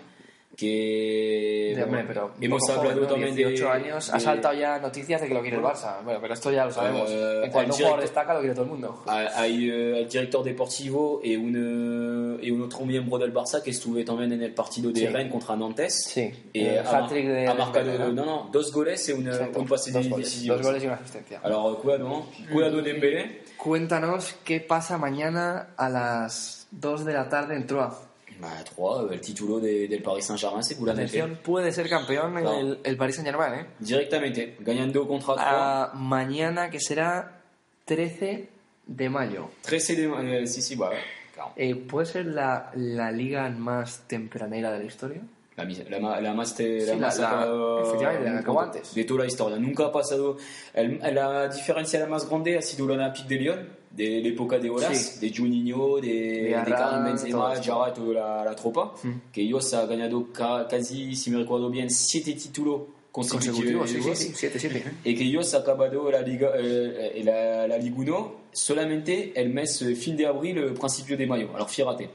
Que De, hombre, pero hemos poco hablado joven, ¿no? también 18 de. años. Ha de- saltado ya noticias de que lo quiere el Barça. Bueno, pero esto ya lo sabemos. Eh, en cuanto un jugador director- destaca, lo quiere todo el mundo. Hay eh, el director deportivo y un, eh, y un otro miembro del Barça que estuve también en el partido de Sí. Rennes contra Nantes. Sí, Y el ha, de ha marcado Dembélé, ¿no? no, dos goles y un, un pase dos, de goles, decisivo. dos goles y una asistencia. Alors, cuidado, cuidado Dembélé. Cuéntanos qué pasa mañana a las 2 de la tarde en Troyes. Bah, 3, el título de- del Paris Saint-Germain seguramente. Puede ser campeón en el, el Paris Saint Germain, ¿eh? Directamente, ganando contra 3. Ah, mañana que será 13 de mayo. 13 de eh, sí, sí, bah, claro. Eh, ¿Puede ser la, la liga más tempranera de la historia? La, la, la más, te- Sí, la la- más la- acabó- efectivamente, la acabó antes. de toda la historia. Nunca ha pasado. el- la diferencia la más grande ha sido el Olympique de Lyon, de la época de Olas, Sí. de Juninho, de, De de, Arran, Karim Benzema, todo esto. Gerrard, toda la, la tropa, que ellos han ganado ca- casi, si me recuerdo bien, siete títulos Consecutivo, consecutivos. sí, sí, sí, 7-7. y que ellos han acabado la Liga, eh, eh, la, la Ligue 1 solamente el mes eh, fin de abril, eh, principio de mayo. Alors fíjate,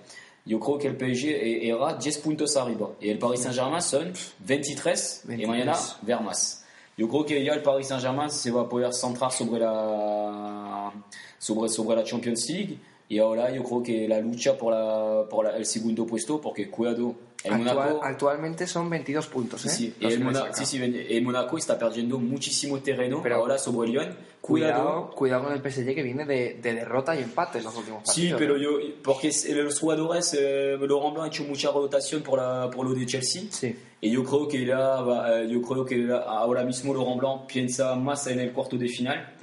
yo creo que el PSG era 10 puntos arriba y el Paris Saint-Germain son 23, y 23. mañana ver más. Yo creo que ya Paris Saint-Germain se va a poder centrar sobre la, sobre, la Champions League. Y ahora yo creo que la lucha por, la, por la- el segundo puesto, porque cuidado, Actual- Monaco... actualmente son 22 puntos, ¿eh? Sí, sí. Y el, que le Mona- saca. sí, sí, el Monaco está perdiendo muchísimo terreno Pero- ahora sobre el Lyon. Cuidado, Cuidado. con el PSG que viene de, de derrota y empate en los últimos Sí, partidos. pero ¿eh? yo, porque los jugadores, eh, Laurent Blanc ha hecho mucha rotación por, la, por lo de Chelsea. Sí. Y yo creo que, la, eh, yo creo que la- ahora mismo Laurent Blanc piensa más en el cuarto de final.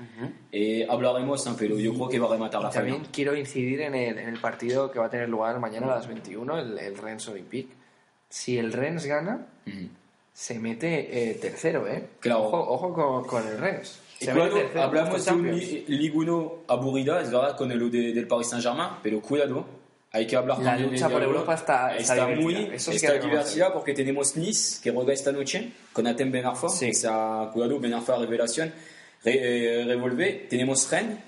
Y hablaremos, pero yo creo que va a rematar la También final. quiero incidir en el, en el partido que va a tener lugar mañana a las 21, el, el Rennes Olympique. Si el Rennes gana, Ujú. se mete eh, tercero, ¿eh? Claro. Ojo, ojo con, con el Rennes. Y Se tercero, hablamos de un Champions. li- Ligue 1 aburrida, es verdad, con el de- del Paris Saint-Germain, pero cuidado, hay que hablar La lucha por Europa. Europa está- está muy. Eso está divertida porque tenemos Nice que juega esta noche con Atem Ben Arfa, Sí. sea, cuidado, Ben Arfa revelación, re, eh, revolve, tenemos Rennes,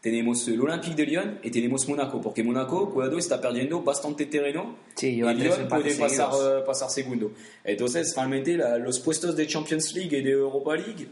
tenemos el Olympique de Lyon y tenemos Mónaco, porque Mónaco, cuidado, está perdiendo bastante terreno Sí, y Lyon puede pasar, eh, pasar segundo. Entonces, realmente, la- los puestos de Champions League y de Europa League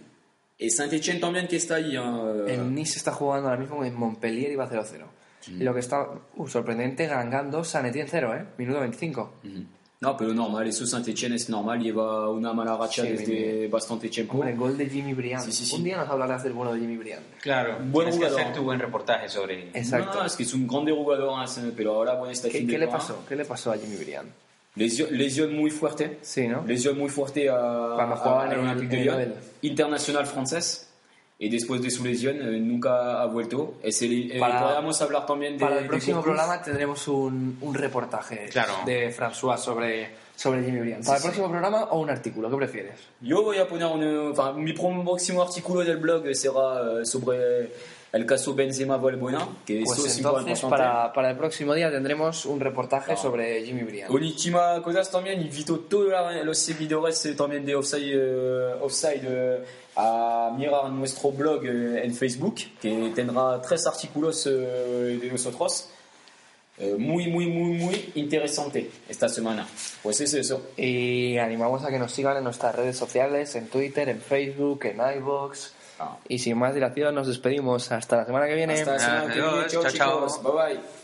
Y Saint-Etienne también que está ahí. hein, El Nice está jugando ahora mismo en Montpellier y va 0-0. Y lo que está uh, sorprendente, ganando San Etienne 0, ¿eh? Minuto 25. Mhm. No, pero normal, eso Saint-Etienne es normal, lleva una mala racha Sí, desde bien. bastante tiempo. Hombre, gol de Jimmy Briand. Sí, sí, sí. Un día nos hablarás del bueno de Jimmy Briand. Claro, Buen tienes que jugador. hacer tu buen reportaje sobre... Exacto. No, es que es un grande jugador, hein, pero ahora bueno, este ¿Qué, fin de qué le pasó? ¿Qué le pasó a Jimmy Briand? Lesión, lesión muy fuerte. Sí, ¿no? Lesión muy fuerte a, Cuando jugaba a- en el- Olympique de el Lyon, internacional francés. Y después de su lesión eh, nunca ha vuelto. Es el, eh, Para- hablar también de. Para el próximo programa tendremos un, un reportaje Claro. de François sobre, sobre Jimmy Briand. ¿Para el próximo programa o un artículo? ¿Qué prefieres? Yo voy a poner un, enfin, mi próximo artículo del blog será eh, sobre el caso Benzema Valbuena, que Pues eso es entonces, para, para el próximo día tendremos un reportaje Ah. sobre Jimmy Briand. Última cosa también, invito a todos los seguidores eh, también de Offside, eh, Offside eh, a mirar nuestro blog eh, en Facebook, que tendrá tres artículos de nosotros. Eh, muy, muy, muy, muy interesante esta semana. Pues es eso. Y animamos a que nos sigan en nuestras redes sociales, en Twitter, en Facebook, en iVoox. Y sin más dilación nos despedimos. Hasta la semana que viene. Hasta la semana que viene. Chao, chao, chao. chicos. Bye bye.